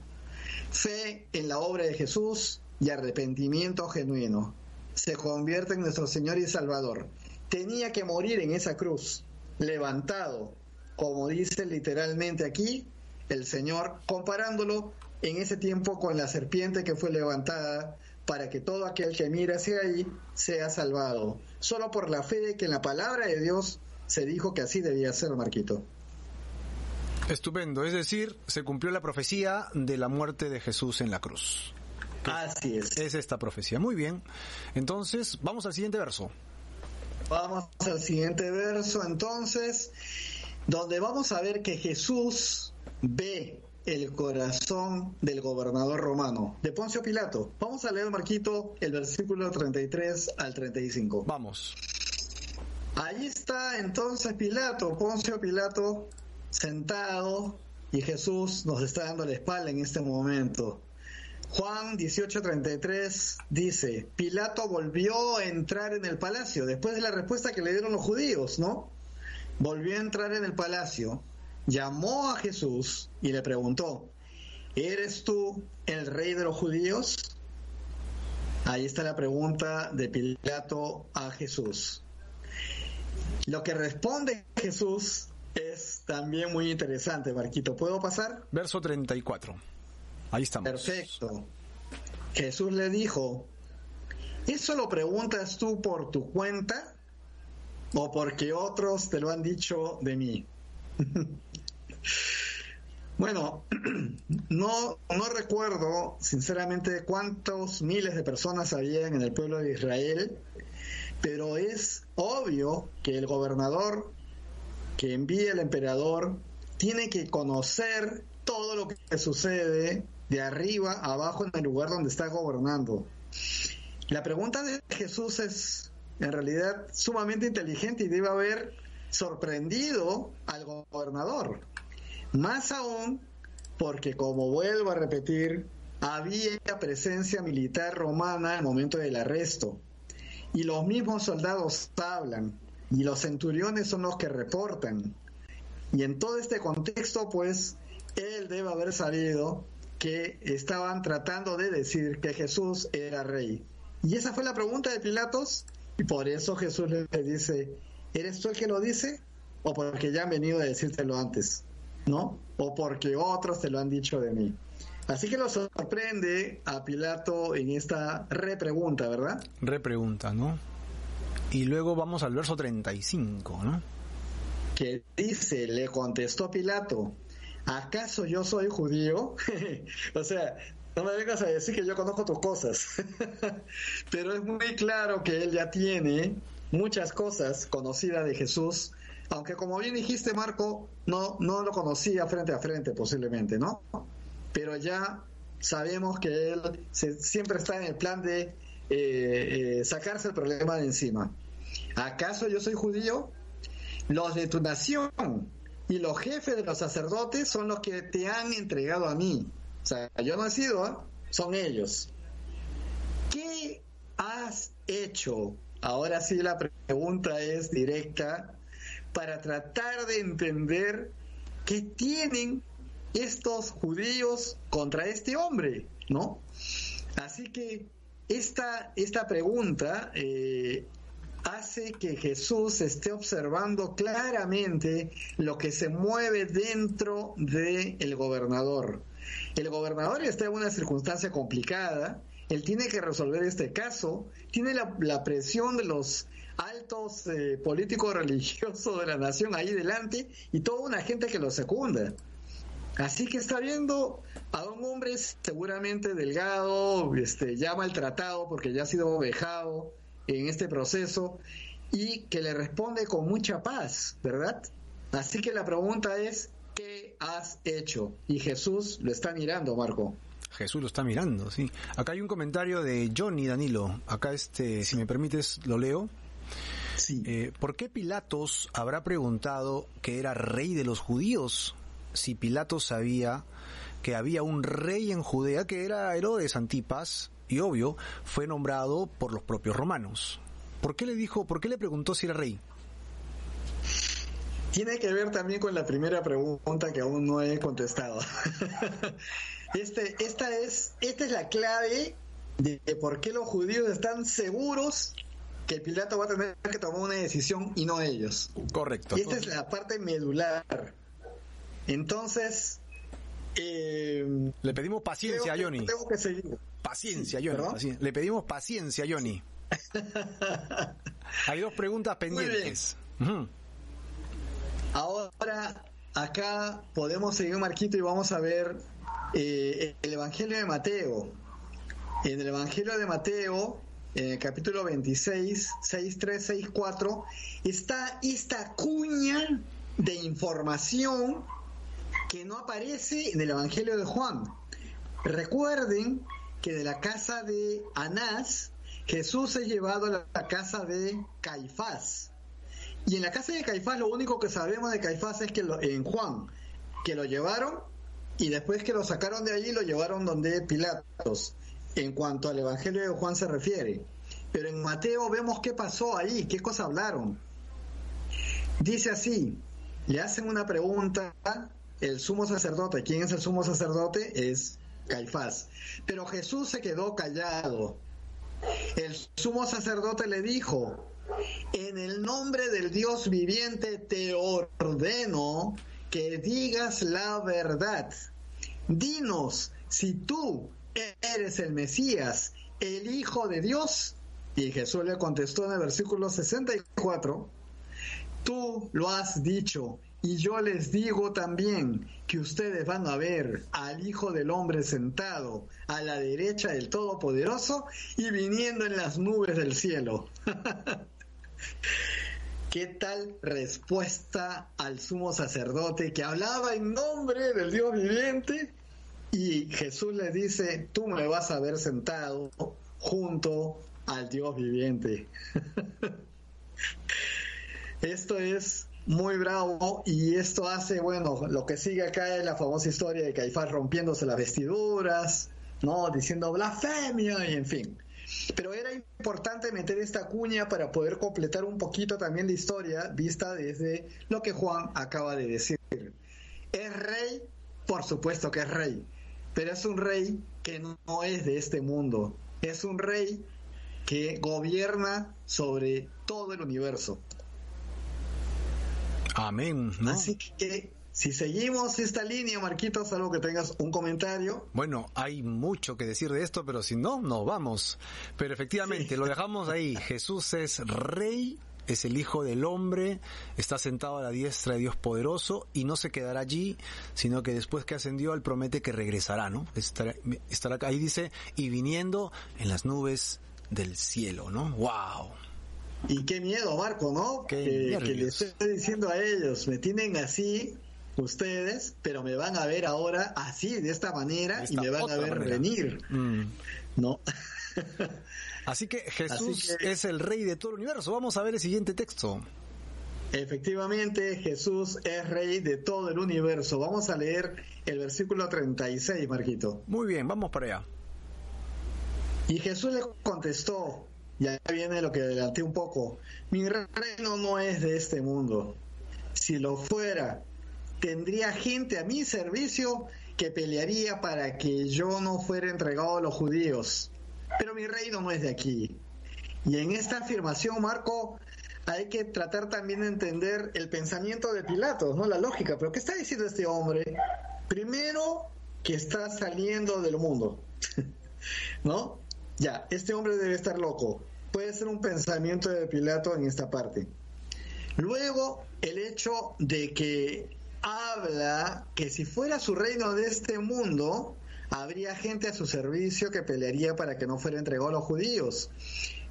Speaker 1: Fe en la obra de Jesús y arrepentimiento genuino. Se convierte en nuestro Señor y Salvador. Tenía que morir en esa cruz, levantado, como dice literalmente aquí el Señor, comparándolo en ese tiempo con la serpiente que fue levantada para que todo aquel que mira hacia ahí sea salvado, solo por la fe de que en la palabra de Dios se dijo que así debía ser, Marquito.
Speaker 2: Estupendo, es decir, se cumplió la profecía de la muerte de Jesús en la cruz.
Speaker 1: Así es.
Speaker 2: Es esta profecía. Muy bien. Entonces, vamos al siguiente verso.
Speaker 1: Vamos al siguiente verso, entonces, donde vamos a ver que Jesús ve el corazón del gobernador romano, de Poncio Pilato. Vamos a leer, Marquito, el versículo 33 al 35.
Speaker 2: Vamos.
Speaker 1: Ahí está entonces Pilato, Poncio Pilato, sentado y Jesús nos está dando la espalda en este momento. Juan 18:33 dice, Pilato volvió a entrar en el palacio después de la respuesta que le dieron los judíos, ¿no? Volvió a entrar en el palacio, llamó a Jesús y le preguntó, ¿eres tú el rey de los judíos? Ahí está la pregunta de Pilato a Jesús. Lo que responde Jesús es también muy interesante, Marquito. ¿Puedo pasar?
Speaker 2: Verso 34. Ahí estamos.
Speaker 1: Perfecto. Jesús le dijo, ¿eso lo preguntas tú por tu cuenta o porque otros te lo han dicho de mí? [laughs] bueno, [clears throat] no, no recuerdo sinceramente cuántos miles de personas había en el pueblo de Israel, pero es obvio que el gobernador que envía el emperador tiene que conocer todo lo que sucede de arriba a abajo en el lugar donde está gobernando. La pregunta de Jesús es en realidad sumamente inteligente y debe haber sorprendido al gobernador. Más aún porque, como vuelvo a repetir, había presencia militar romana al momento del arresto. Y los mismos soldados hablan y los centuriones son los que reportan. Y en todo este contexto, pues, él debe haber sabido que estaban tratando de decir que Jesús era rey. Y esa fue la pregunta de Pilatos, y por eso Jesús le dice, ¿eres tú el que lo dice? ¿O porque ya han venido a decírtelo antes? ¿No? ¿O porque otros te lo han dicho de mí? Así que lo sorprende a Pilato en esta repregunta, ¿verdad?
Speaker 2: Repregunta, ¿no? Y luego vamos al verso 35, ¿no?
Speaker 1: Que dice, le contestó Pilato, ¿acaso yo soy judío? [laughs] o sea, no me vengas a decir que yo conozco tus cosas. [laughs] Pero es muy claro que él ya tiene muchas cosas conocidas de Jesús, aunque como bien dijiste Marco, no, no lo conocía frente a frente posiblemente, ¿no? Pero ya sabemos que él siempre está en el plan de eh, eh, sacarse el problema de encima. ¿Acaso yo soy judío? Los de tu nación y los jefes de los sacerdotes son los que te han entregado a mí. O sea, yo no he sido, ¿eh? son ellos. ¿Qué has hecho? Ahora sí la pregunta es directa para tratar de entender qué tienen estos judíos contra este hombre, ¿no? Así que esta, esta pregunta eh, hace que Jesús esté observando claramente lo que se mueve dentro del el gobernador. El gobernador está en una circunstancia complicada, él tiene que resolver este caso, tiene la, presión de los altos eh, políticos [laughs] religiosos de la nación ahí delante y toda una gente que lo secunda. Así que está viendo a un hombre seguramente delgado, este, ya maltratado porque ya ha sido vejado en este proceso y que le responde con mucha paz, ¿verdad? Así que la pregunta es, ¿qué has hecho? Y Jesús lo está mirando, Marco.
Speaker 2: Jesús lo está mirando, sí. Acá hay un comentario de Johnny Danilo. Acá, este, si me permites, lo leo. Sí. Eh, ¿Por qué Pilatos habrá preguntado que era rey de los judíos? si Pilato sabía que había un rey en Judea que era Herodes Antipas y obvio fue nombrado por los propios romanos. ¿Por qué le dijo, por qué le preguntó si era rey?
Speaker 1: Tiene que ver también con la primera pregunta que aún no he contestado. [laughs] Este, esta, es, esta es la clave de por qué los judíos están seguros que Pilato va a tener que tomar una decisión y no ellos.
Speaker 2: Correcto.
Speaker 1: esta es la parte medular. Entonces,
Speaker 2: eh, le pedimos paciencia a Johnny.
Speaker 1: Tengo que seguir.
Speaker 2: Paciencia, Johnny. Le pedimos paciencia, Johnny. [laughs] Hay dos preguntas pendientes.
Speaker 1: Ahora, acá podemos seguir, Marquito, y vamos a ver eh, el Evangelio de Mateo. En el Evangelio de Mateo, en el capítulo 26, 6, 3, 6, 4, está esta cuña de información que no aparece en el Evangelio de Juan. Recuerden que de la casa de Anás, Jesús es llevado a la casa de Caifás. Y en la casa de Caifás lo único que sabemos de Caifás es que en Juan, que lo llevaron y después que lo sacaron de allí lo llevaron donde Pilatos, en cuanto al Evangelio de Juan se refiere. Pero en Mateo vemos qué pasó ahí, qué cosa hablaron. Dice así, le hacen una pregunta el sumo sacerdote. ¿Quién es el sumo sacerdote? Es Caifás. Pero Jesús se quedó callado. El sumo sacerdote le dijo, en el nombre del Dios viviente te ordeno que digas la verdad. Dinos si tú eres el Mesías, el Hijo de Dios. Y Jesús le contestó en el versículo 64, tú lo has dicho y yo les digo también que ustedes van a ver al Hijo del Hombre sentado a la derecha del Todopoderoso y viniendo en las nubes del cielo. [laughs] ¿Qué tal respuesta al sumo sacerdote que hablaba en nombre del Dios viviente? Y Jesús le dice, tú me vas a ver sentado junto al Dios viviente. [laughs] Esto es muy bravo y esto hace, bueno, lo que sigue acá es la famosa historia de Caifás rompiéndose las vestiduras, ¿no? Diciendo blasfemia y en fin. Pero era importante meter esta cuña para poder completar un poquito también la historia vista desde lo que Juan acaba de decir. ¿Es rey? Por supuesto que es rey, pero es un rey que no es de este mundo, es un rey que gobierna sobre todo el universo.
Speaker 2: Amén.
Speaker 1: Así que si seguimos esta línea, Marquitos, algo que tengas un comentario.
Speaker 2: Bueno, hay mucho que decir de esto, pero si no, no vamos. Pero efectivamente, lo dejamos ahí. Jesús es rey, es el Hijo del Hombre, está sentado a la diestra de Dios poderoso y no se quedará allí, sino que después que ascendió, Él promete que regresará, ¿no? Estará, estará ahí dice, y viniendo en las nubes del cielo, ¿no? ¡Wow!
Speaker 1: Y qué miedo, Marco, ¿no? que, que les estoy diciendo a ellos, me tienen así ustedes, pero me van a ver ahora así, de esta manera, y me van a ver venir, mm. ¿no? [laughs]
Speaker 2: Así que Jesús es el rey de todo el universo. Vamos a ver el siguiente texto.
Speaker 1: Efectivamente, Jesús es rey de todo el universo. Vamos a leer el versículo 36, Marquito.
Speaker 2: Muy bien, vamos para allá.
Speaker 1: Y Jesús le contestó, ya viene lo que adelanté un poco, mi reino no es de este mundo. Si lo fuera, tendría gente a mi servicio que pelearía para que yo no fuera entregado a los judíos. Pero mi reino no es de aquí. Y en esta afirmación, Marco, hay que tratar también de entender el pensamiento de Pilatos, ¿no? La lógica. Pero ¿qué está diciendo este hombre? Primero, que está saliendo del mundo, [laughs] ¿no? Ya, este hombre debe estar loco. Puede ser un pensamiento de Pilato en esta parte. Luego, el hecho de que habla que si fuera su reino de este mundo, habría gente a su servicio que pelearía para que no fuera entregado a los judíos.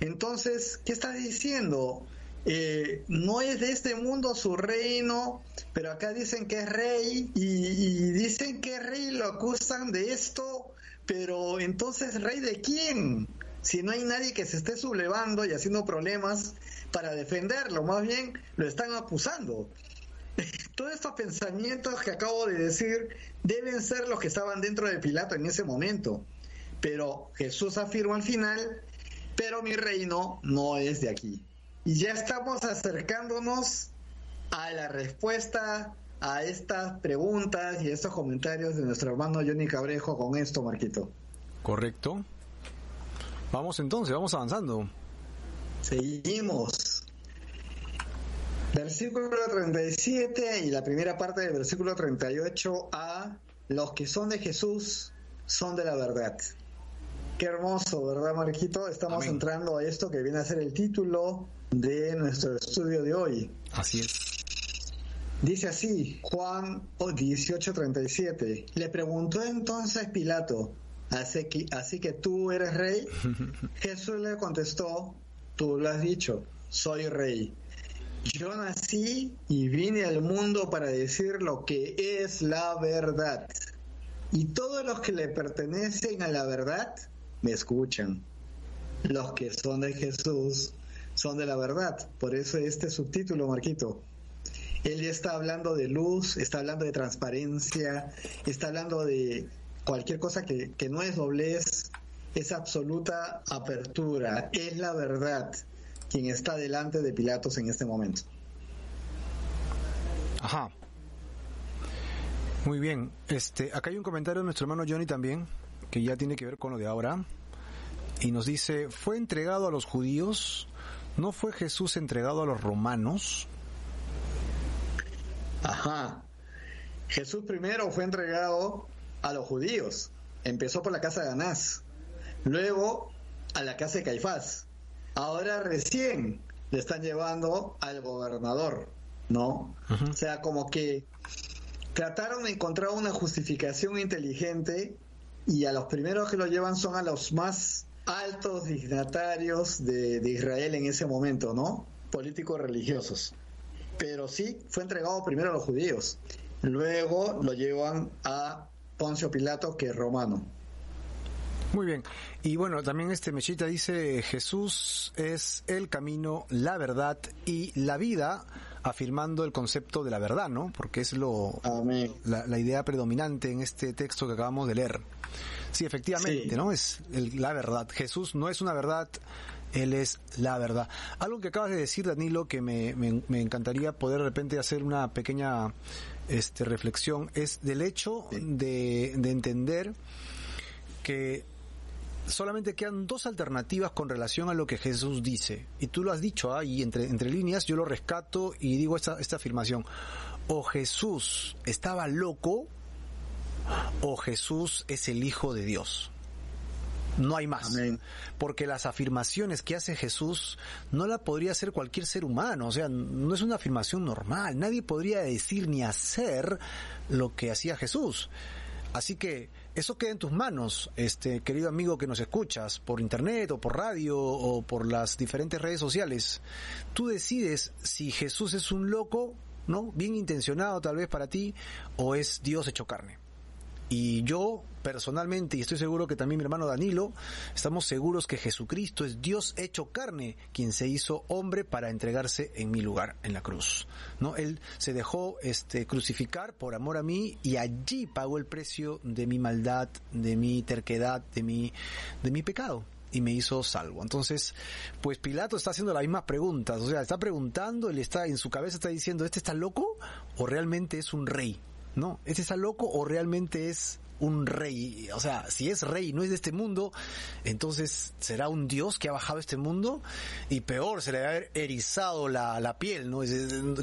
Speaker 1: Entonces, ¿qué está diciendo? Eh, no es de este mundo su reino, pero acá dicen que es rey y, dicen que es rey lo acusan de esto pero entonces, ¿rey de quién? Si no hay nadie que se esté sublevando y haciendo problemas para defenderlo, más bien lo están acusando. [laughs] Todos estos pensamientos que acabo de decir deben ser los que estaban dentro de Pilato en ese momento. Pero Jesús afirma al final, pero mi reino no es de aquí. Y ya estamos acercándonos a la respuesta a estas preguntas y estos comentarios de nuestro hermano Johnny Cabrejo con esto, Marquito.
Speaker 2: Correcto. Vamos entonces, vamos avanzando.
Speaker 1: Seguimos. Versículo 37 y la primera parte del versículo 38 a los que son de Jesús son de la verdad. Qué hermoso, ¿verdad, Marquito? Estamos entrando a esto que viene a ser el título de nuestro estudio de hoy.
Speaker 2: Así es.
Speaker 1: Dice así, Juan 18:37. Le preguntó entonces Pilato, ¿Así que, ¿así que tú eres rey? [laughs] Jesús le contestó, tú lo has dicho, soy rey. Yo nací y vine al mundo para decir lo que es la verdad. Y todos los que le pertenecen a la verdad me escuchan. Los que son de Jesús son de la verdad. Por eso este subtítulo, Marquito, él está hablando de luz, está hablando de transparencia, está hablando de cualquier cosa que, que no es doblez, es absoluta apertura, es la verdad quien está delante de Pilatos en este momento.
Speaker 2: Ajá. Muy bien. Este, acá hay un comentario de nuestro hermano Johnny también, que ya tiene que ver con lo de ahora. Y nos dice, fue entregado a los judíos, no fue Jesús entregado a los romanos.
Speaker 1: Ajá. Jesús primero fue entregado a los judíos. Empezó por la casa de Anás, luego a la casa de Caifás. Ahora recién le están llevando al gobernador, ¿no? O sea, como que trataron de encontrar una justificación inteligente y a los primeros que lo llevan son a los más altos dignatarios de, de Israel en ese momento, ¿no? Políticos religiosos pero sí fue entregado primero a los judíos. Luego lo llevan a Poncio Pilato, que es romano.
Speaker 2: Muy bien. Y bueno, también este Mechita dice, Jesús es el camino, la verdad y la vida, afirmando el concepto de la verdad, ¿no? Porque es lo la, idea predominante en este texto que acabamos de leer. Sí, efectivamente, ¿no? Es la verdad. Jesús no es una verdad él es la verdad. Algo que acabas de decir, Danilo, que me, me, encantaría poder de repente hacer una pequeña este, reflexión, es del hecho de, de entender que solamente quedan dos alternativas con relación a lo que Jesús dice. Y tú lo has dicho ahí, entre, entre líneas, yo lo rescato y digo esta, esta afirmación. O Jesús estaba loco, o Jesús es el Hijo de Dios. No hay más. Porque las afirmaciones que hace Jesús no la podría hacer cualquier ser humano. O sea, no es una afirmación normal. Nadie podría decir ni hacer lo que hacía Jesús. Así que eso queda en tus manos, este querido amigo que nos escuchas por internet o por radio o por las diferentes redes sociales. Tú decides si Jesús es un loco, ¿no? Bien intencionado tal vez para ti o es Dios hecho carne. Y yo personalmente, y estoy seguro que también mi hermano Danilo, estamos seguros que Jesucristo es Dios hecho carne, quien se hizo hombre para entregarse en mi lugar en la cruz. ¿No? Él se dejó este crucificar por amor a mí y allí pagó el precio de mi maldad, de mi terquedad, de mi de mi pecado y me hizo salvo. Entonces, pues Pilato está haciendo las mismas preguntas, o sea, está preguntando, él está en su cabeza está diciendo, ¿este está loco o realmente es un rey? ¿No? ¿Este está loco o realmente es un rey. O sea, si es rey y no es de este mundo, entonces será un dios que ha bajado a este mundo y peor, se le va a haber erizado la, la piel, ¿no?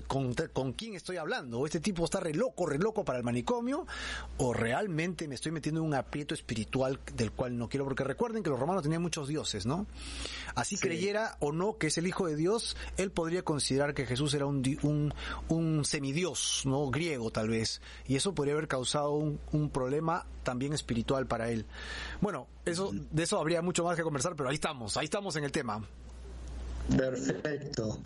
Speaker 2: ¿Con, ¿Con quién estoy hablando? ¿O este tipo está re loco, re loco para el manicomio? ¿O realmente me estoy metiendo en un aprieto espiritual del cual no quiero? Porque recuerden que los romanos tenían muchos dioses, ¿no? Así creyera o no que es el hijo de Dios, él podría considerar que Jesús era un, un, un semidios, ¿no? Griego tal vez. Y eso podría haber causado un, un problema también espiritual para él. Bueno, eso, de eso habría mucho más que conversar, pero ahí estamos, ahí estamos en el tema.
Speaker 1: Perfecto.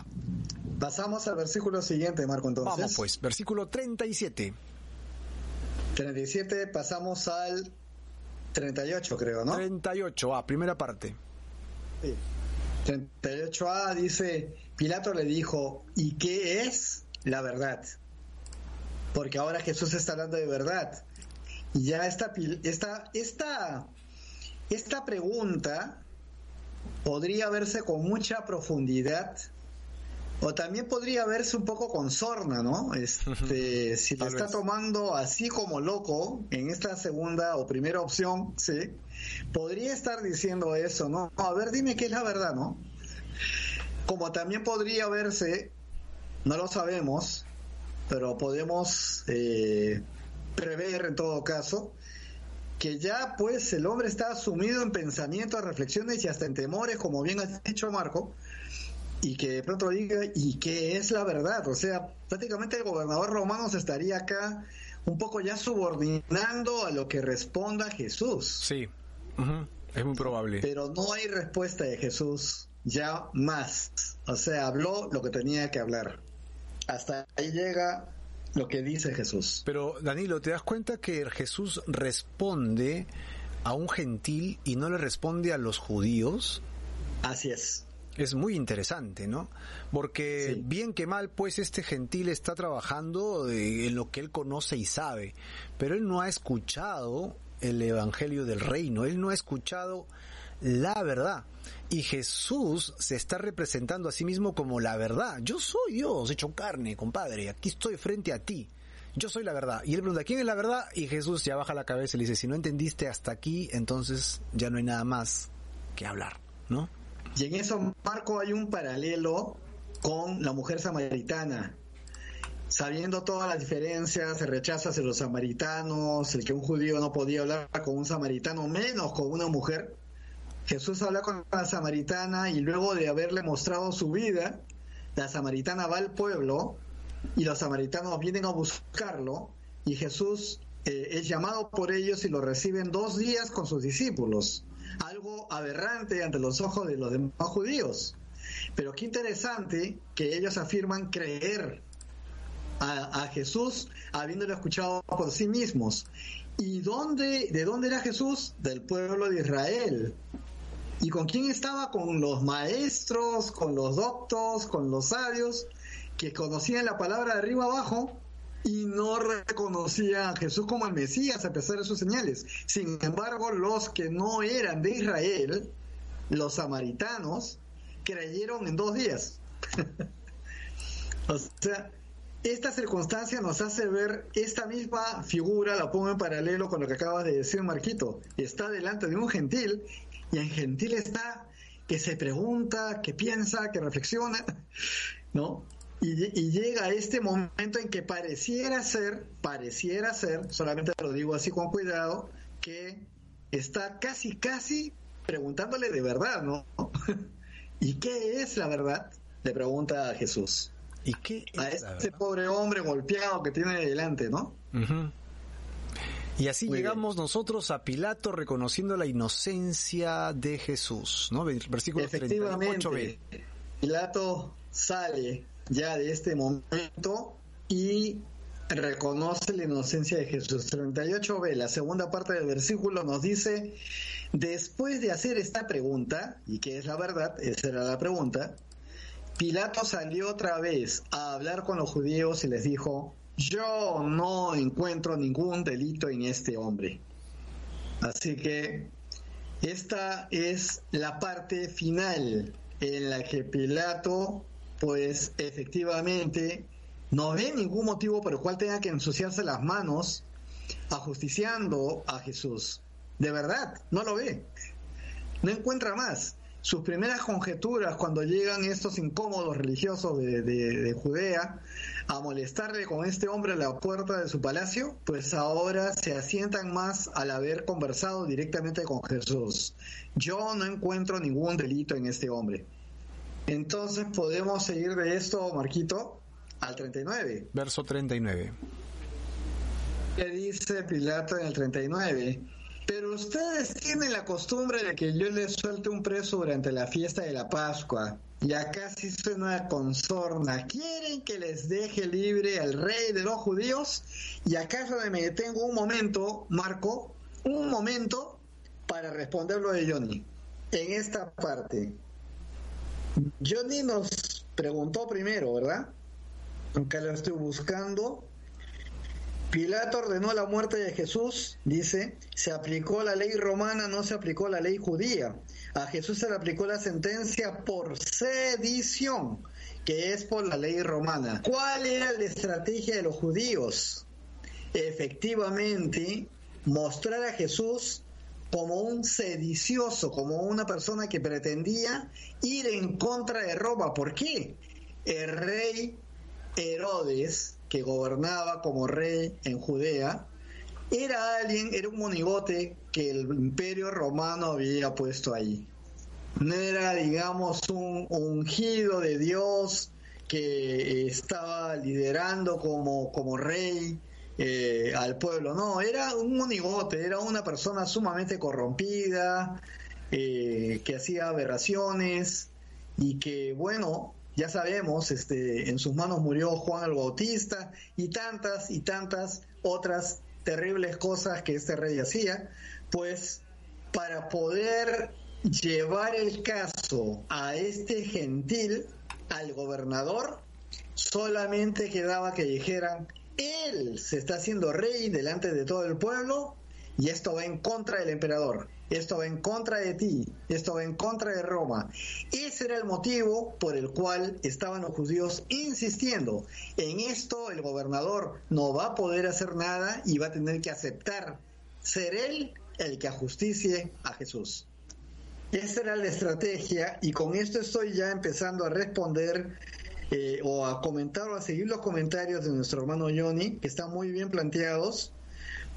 Speaker 1: Pasamos al versículo siguiente, Marco, entonces.
Speaker 2: Vamos pues, versículo 37.
Speaker 1: 37, pasamos al 38, creo, ¿no?
Speaker 2: 38A, primera parte.
Speaker 1: Sí. 38A dice, Pilato le dijo, ¿y qué es la verdad? Porque ahora Jesús está hablando de verdad ya esta, esta, esta, esta pregunta podría verse con mucha profundidad o también podría verse un poco con sorna, ¿no? Este, [laughs] si te está tomando así como loco en esta segunda o primera opción, sí, podría estar diciendo eso, ¿no? A ver, dime qué es la verdad, ¿no? Como también podría verse, no lo sabemos, pero podemos eh, prever en todo caso que ya pues el hombre está sumido en pensamientos, reflexiones y hasta en temores, como bien has dicho Marco, y que de pronto diga, ¿y qué es la verdad? O sea, prácticamente el gobernador romano se estaría acá un poco ya subordinando a lo que responda Jesús.
Speaker 2: Sí, es muy probable.
Speaker 1: Pero no hay respuesta de Jesús ya más. O sea, habló lo que tenía que hablar. Hasta ahí llega lo que dice Jesús.
Speaker 2: Pero Danilo, ¿te das cuenta que Jesús responde a un gentil y no le responde a los judíos?
Speaker 1: Así es.
Speaker 2: Es muy interesante, ¿no? Porque bien que mal, pues este gentil está trabajando en lo que él conoce y sabe, pero él no ha escuchado el Evangelio del Reino, él no ha escuchado la verdad. Y Jesús se está representando a sí mismo como la verdad. Yo soy Dios, hecho carne, compadre. Aquí estoy frente a ti. Yo soy la verdad. Y él pregunta, ¿quién es la verdad? Y Jesús ya baja la cabeza y le dice, si no entendiste hasta aquí, entonces ya no hay nada más que hablar, ¿no?
Speaker 1: Y en eso, Marco, hay un paralelo con la mujer samaritana. Sabiendo todas las diferencias, se rechaza hacia los samaritanos, el que un judío no podía hablar con un samaritano, menos con una mujer Jesús habla con la samaritana y luego de haberle mostrado su vida, la samaritana va al pueblo y los samaritanos vienen a buscarlo y Jesús eh, es llamado por ellos y lo reciben dos días con sus discípulos. Algo aberrante ante los ojos de los demás judíos. Pero qué interesante que ellos afirman creer a, Jesús habiéndolo escuchado por sí mismos. ¿Y de dónde era Jesús? Del pueblo de Israel. ¿Y con quién estaba? Con los maestros, con los doctos, con los sabios, que conocían la palabra de arriba abajo y no reconocían a Jesús como el Mesías a pesar de sus señales. Sin embargo, los que no eran de Israel, los samaritanos, creyeron en dos días. [laughs] o sea, esta circunstancia nos hace ver esta misma figura, la pongo en paralelo con lo que acabas de decir, Marquito. Está delante de un gentil y en gentil está que se pregunta, que piensa, que reflexiona, ¿no? Y, llega a este momento en que pareciera ser, pareciera ser, solamente lo digo así con cuidado, que está casi, casi preguntándole de verdad, ¿no? [laughs] ¿Y qué es la verdad? Le pregunta a Jesús.
Speaker 2: ¿Y qué
Speaker 1: a este pobre hombre golpeado que tiene delante, ¿no?
Speaker 2: Y así llegamos nosotros a Pilato reconociendo la inocencia de Jesús, ¿no? Versículo 38b.
Speaker 1: Pilato sale ya de este momento y reconoce la inocencia de Jesús. 38b, la segunda parte del versículo nos dice, después de hacer esta pregunta, y que es la verdad, esa era la pregunta, Pilato salió otra vez a hablar con los judíos y les dijo, yo no encuentro ningún delito en este hombre. Así que esta es la parte final en la que Pilato, pues efectivamente, no ve ningún motivo por el cual tenga que ensuciarse las manos ajusticiando a Jesús. De verdad, no lo ve. No encuentra más. Sus primeras conjeturas cuando llegan estos incómodos religiosos de, Judea a molestarle con este hombre a la puerta de su palacio, pues ahora se asientan más al haber conversado directamente con Jesús. Yo no encuentro ningún delito en este hombre. Entonces podemos seguir de esto, Marquito, al 39.
Speaker 2: Verso 39.
Speaker 1: ¿Qué dice Pilato en el 39? Pero ustedes tienen la costumbre de que yo les suelte un preso durante la fiesta de la Pascua. Y acá sí suena consorna. ¿Quieren que les deje libre al rey de los judíos? Y acá me detengo un momento, Marco, un momento para responder lo de Johnny. En esta parte. Johnny nos preguntó primero, ¿verdad? Acá lo estoy buscando. Pilato ordenó la muerte de Jesús, dice, se aplicó la ley romana, no se aplicó la ley judía. A Jesús se le aplicó la sentencia por sedición, que es por la ley romana. ¿Cuál era la estrategia de los judíos? Efectivamente, mostrar a Jesús como un sedicioso, como una persona que pretendía ir en contra de Roma. ¿Por qué? El rey Herodes, que gobernaba como rey en Judea, era alguien, era un monigote que el imperio romano había puesto ahí. No era, digamos, un ungido de Dios que estaba liderando como, como rey eh, al pueblo, no, era un monigote, era una persona sumamente corrompida, eh, que hacía aberraciones y que, bueno, ya sabemos, este, en sus manos murió Juan el Bautista y tantas y tantas otras terribles cosas que este rey hacía, pues para poder llevar el caso a este gentil, al gobernador, solamente quedaba que dijeran, él se está haciendo rey delante de todo el pueblo y esto va en contra del emperador. Esto va en contra de ti, esto va en contra de Roma. Ese era el motivo por el cual estaban los judíos insistiendo. En esto el gobernador no va a poder hacer nada y va a tener que aceptar ser él el que ajusticie a Jesús. Esa era la estrategia y con esto estoy ya empezando a responder eh, o a comentar o a seguir los comentarios de nuestro hermano Johnny, que están muy bien planteados,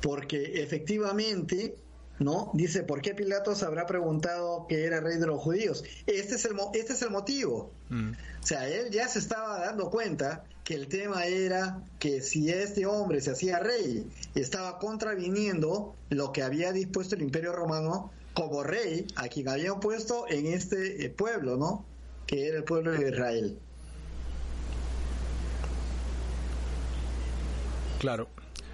Speaker 1: porque efectivamente ¿no? Dice, ¿por qué Pilatos habrá preguntado que era rey de los judíos? Este es el, este es el motivo. Mm. O sea, él ya se estaba dando cuenta que el tema era que si este hombre se hacía rey, estaba contraviniendo lo que había dispuesto el imperio romano como rey a quien habían puesto en este eh, pueblo, ¿no? Que era el pueblo de Israel.
Speaker 2: Claro.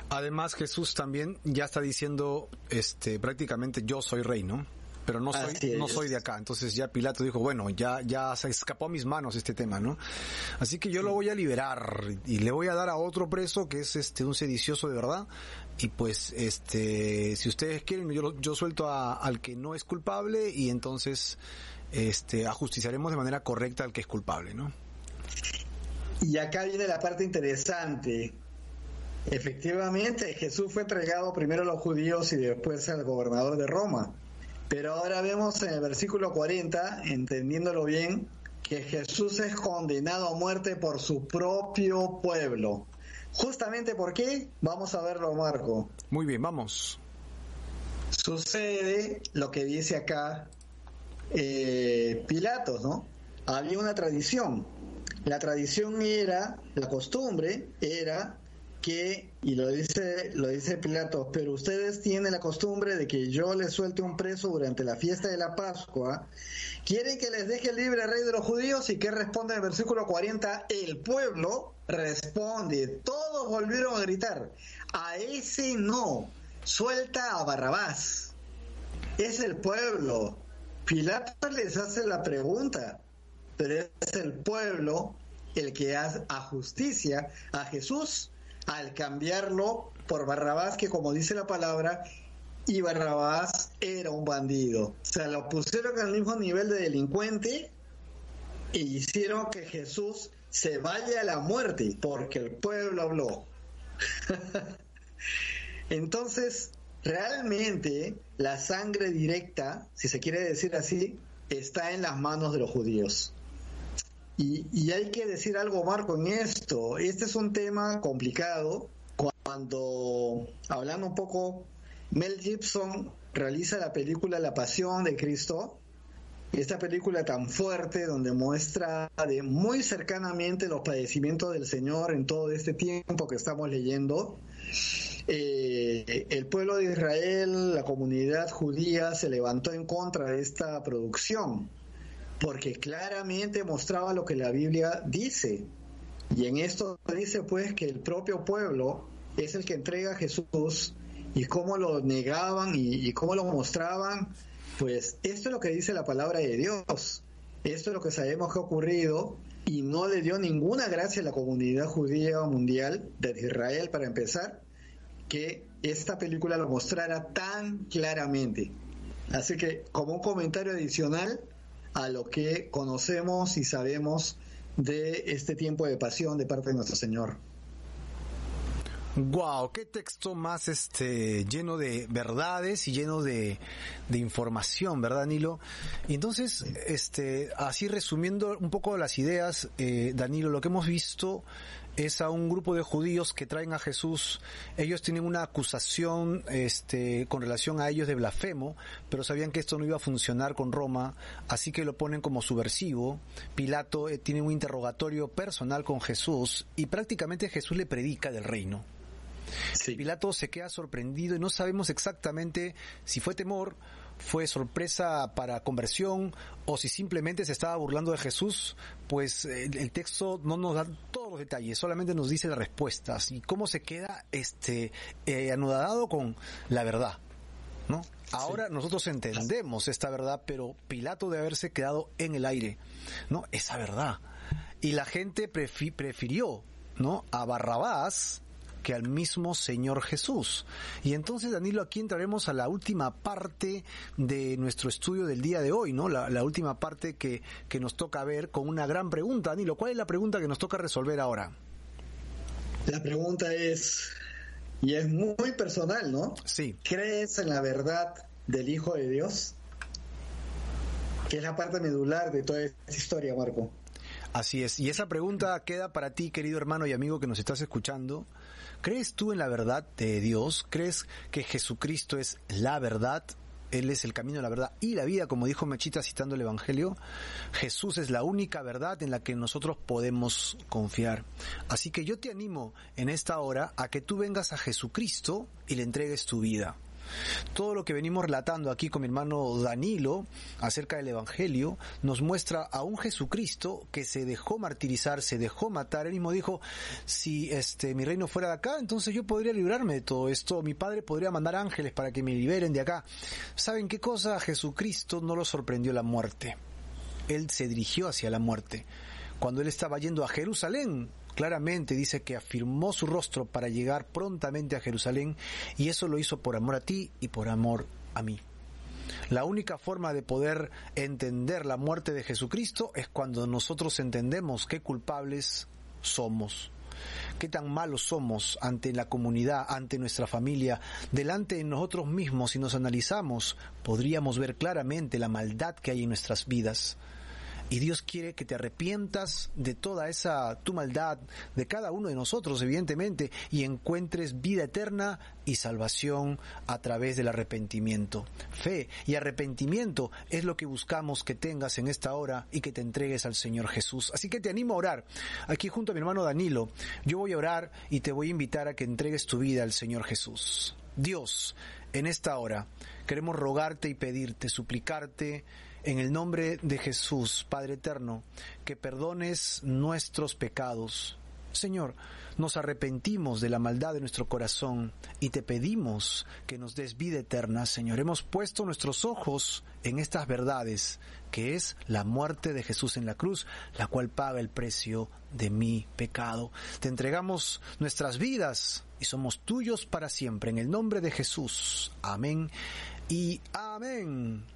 Speaker 2: Además Jesús también ya está diciendo este prácticamente yo soy rey, ¿no? Pero no soy no soy de acá. Entonces ya Pilato dijo, bueno, ya ya se escapó a mis manos este tema, ¿no? Así que yo lo voy a liberar y le voy a dar a otro preso que es este un sedicioso de verdad y pues este si ustedes quieren yo yo suelto al que no es culpable y entonces este ajusticiaremos de manera correcta al que es culpable, ¿no?
Speaker 1: Y acá viene la parte interesante Efectivamente, Jesús fue entregado primero a los judíos y después al gobernador de Roma. Pero ahora vemos en el versículo 40, entendiéndolo bien, que Jesús es condenado a muerte por su propio pueblo. Justamente por qué, vamos a verlo, Marco.
Speaker 2: Muy bien, vamos.
Speaker 1: Sucede lo que dice acá eh, Pilatos, ¿no? Había una tradición. La tradición era, la costumbre era que, y lo dice, lo dice Pilato, pero ustedes tienen la costumbre de que yo les suelte un preso durante la fiesta de la Pascua. ¿Quieren que les deje libre al rey de los judíos? ¿Y qué responde en el versículo 40? El pueblo responde, todos volvieron a gritar, a ese no, suelta a Barrabás. Es el pueblo. Pilato les hace la pregunta, pero es el pueblo el que hace a justicia a Jesús al cambiarlo por Barrabás, que como dice la palabra, y Barrabás era un bandido. O sea, lo pusieron al mismo nivel de delincuente e hicieron que Jesús se vaya a la muerte porque el pueblo habló. [laughs] Entonces, realmente la sangre directa, si se quiere decir así, está en las manos de los judíos. Y, hay que decir algo, Marco, en esto. Este es un tema complicado. Cuando, hablando un poco, Mel Gibson realiza la película La Pasión de Cristo, esta película tan fuerte donde muestra de muy cercanamente los padecimientos del Señor en todo este tiempo que estamos leyendo. Eh, el pueblo de Israel, la comunidad judía se levantó en contra de esta producción porque claramente mostraba lo que la Biblia dice. Y en esto dice pues que el propio pueblo es el que entrega a Jesús y cómo lo negaban y, cómo lo mostraban, pues esto es lo que dice la palabra de Dios. Esto es lo que sabemos que ha ocurrido y no le dio ninguna gracia a la comunidad judía mundial de Israel para empezar que esta película lo mostrara tan claramente. Así que como un comentario adicional, a lo que conocemos y sabemos de este tiempo de pasión de parte de nuestro Señor.
Speaker 2: Wow, qué texto más este lleno de verdades y lleno de, de, información, ¿verdad, Danilo? Y entonces, este, así resumiendo un poco las ideas, eh, Danilo, lo que hemos visto es a un grupo de judíos que traen a Jesús. Ellos tienen una acusación este, con relación a ellos de blasfemo, pero sabían que esto no iba a funcionar con Roma, así que lo ponen como subversivo. Pilato eh, tiene un interrogatorio personal con Jesús y prácticamente Jesús le predica del reino. Pilato se queda sorprendido y no sabemos exactamente si fue temor fue sorpresa para conversión o si simplemente se estaba burlando de Jesús, pues eh, el, texto no nos da todos los detalles, solamente nos dice las respuestas y cómo se queda este eh, anudado con la verdad, ¿no? Ahora nosotros entendemos esta verdad, pero Pilato debe haberse quedado en el aire, ¿no? Esa verdad. Y la gente prefirió, ¿no? A Barrabás, que al mismo Señor Jesús. Y entonces, Danilo, aquí entraremos a la última parte de nuestro estudio del día de hoy, ¿no? La, última parte que, que nos toca ver con una gran pregunta. Danilo, ¿cuál es la pregunta que nos toca resolver ahora?
Speaker 1: La pregunta es, y es muy personal, ¿no?
Speaker 2: Sí.
Speaker 1: ¿Crees en la verdad del Hijo de Dios? Que es la parte medular de toda esta historia, Marco.
Speaker 2: Así es. Y esa pregunta queda para ti, querido hermano y amigo que nos estás escuchando. ¿Crees tú en la verdad de Dios? ¿Crees que Jesucristo es la verdad? Él es el camino, la verdad y la vida, como dijo Mechita citando el Evangelio. Jesús es la única verdad en la que nosotros podemos confiar. Así que yo te animo en esta hora a que tú vengas a Jesucristo y le entregues tu vida. Todo lo que venimos relatando aquí con mi hermano Danilo acerca del Evangelio nos muestra a un Jesucristo que se dejó martirizar, se dejó matar. Él mismo dijo, si este mi reino fuera de acá, entonces yo podría librarme de todo esto. Mi padre podría mandar ángeles para que me liberen de acá. ¿Saben qué cosa? A Jesucristo no lo sorprendió la muerte. Él se dirigió hacia la muerte. Cuando él estaba yendo a Jerusalén, claramente dice que afirmó su rostro para llegar prontamente a Jerusalén y eso lo hizo por amor a ti y por amor a mí. La única forma de poder entender la muerte de Jesucristo es cuando nosotros entendemos qué culpables somos, qué tan malos somos ante la comunidad, ante nuestra familia, delante de nosotros mismos, si nos analizamos, podríamos ver claramente la maldad que hay en nuestras vidas. Y Dios quiere que te arrepientas de toda esa tu maldad, de cada uno de nosotros, evidentemente, y encuentres vida eterna y salvación a través del arrepentimiento. Fe y arrepentimiento es lo que buscamos que tengas en esta hora y que te entregues al Señor Jesús. Así que te animo a orar. Aquí junto a mi hermano Danilo, yo voy a orar y te voy a invitar a que entregues tu vida al Señor Jesús. Dios, en esta hora queremos rogarte y pedirte, suplicarte, en el nombre de Jesús, Padre Eterno, que perdones nuestros pecados. Señor, nos arrepentimos de la maldad de nuestro corazón y te pedimos que nos des vida eterna, Señor. Hemos puesto nuestros ojos en estas verdades, que es la muerte de Jesús en la cruz, la cual paga el precio de mi pecado. Te entregamos nuestras vidas y somos tuyos para siempre. En el nombre de Jesús. Amén y amén.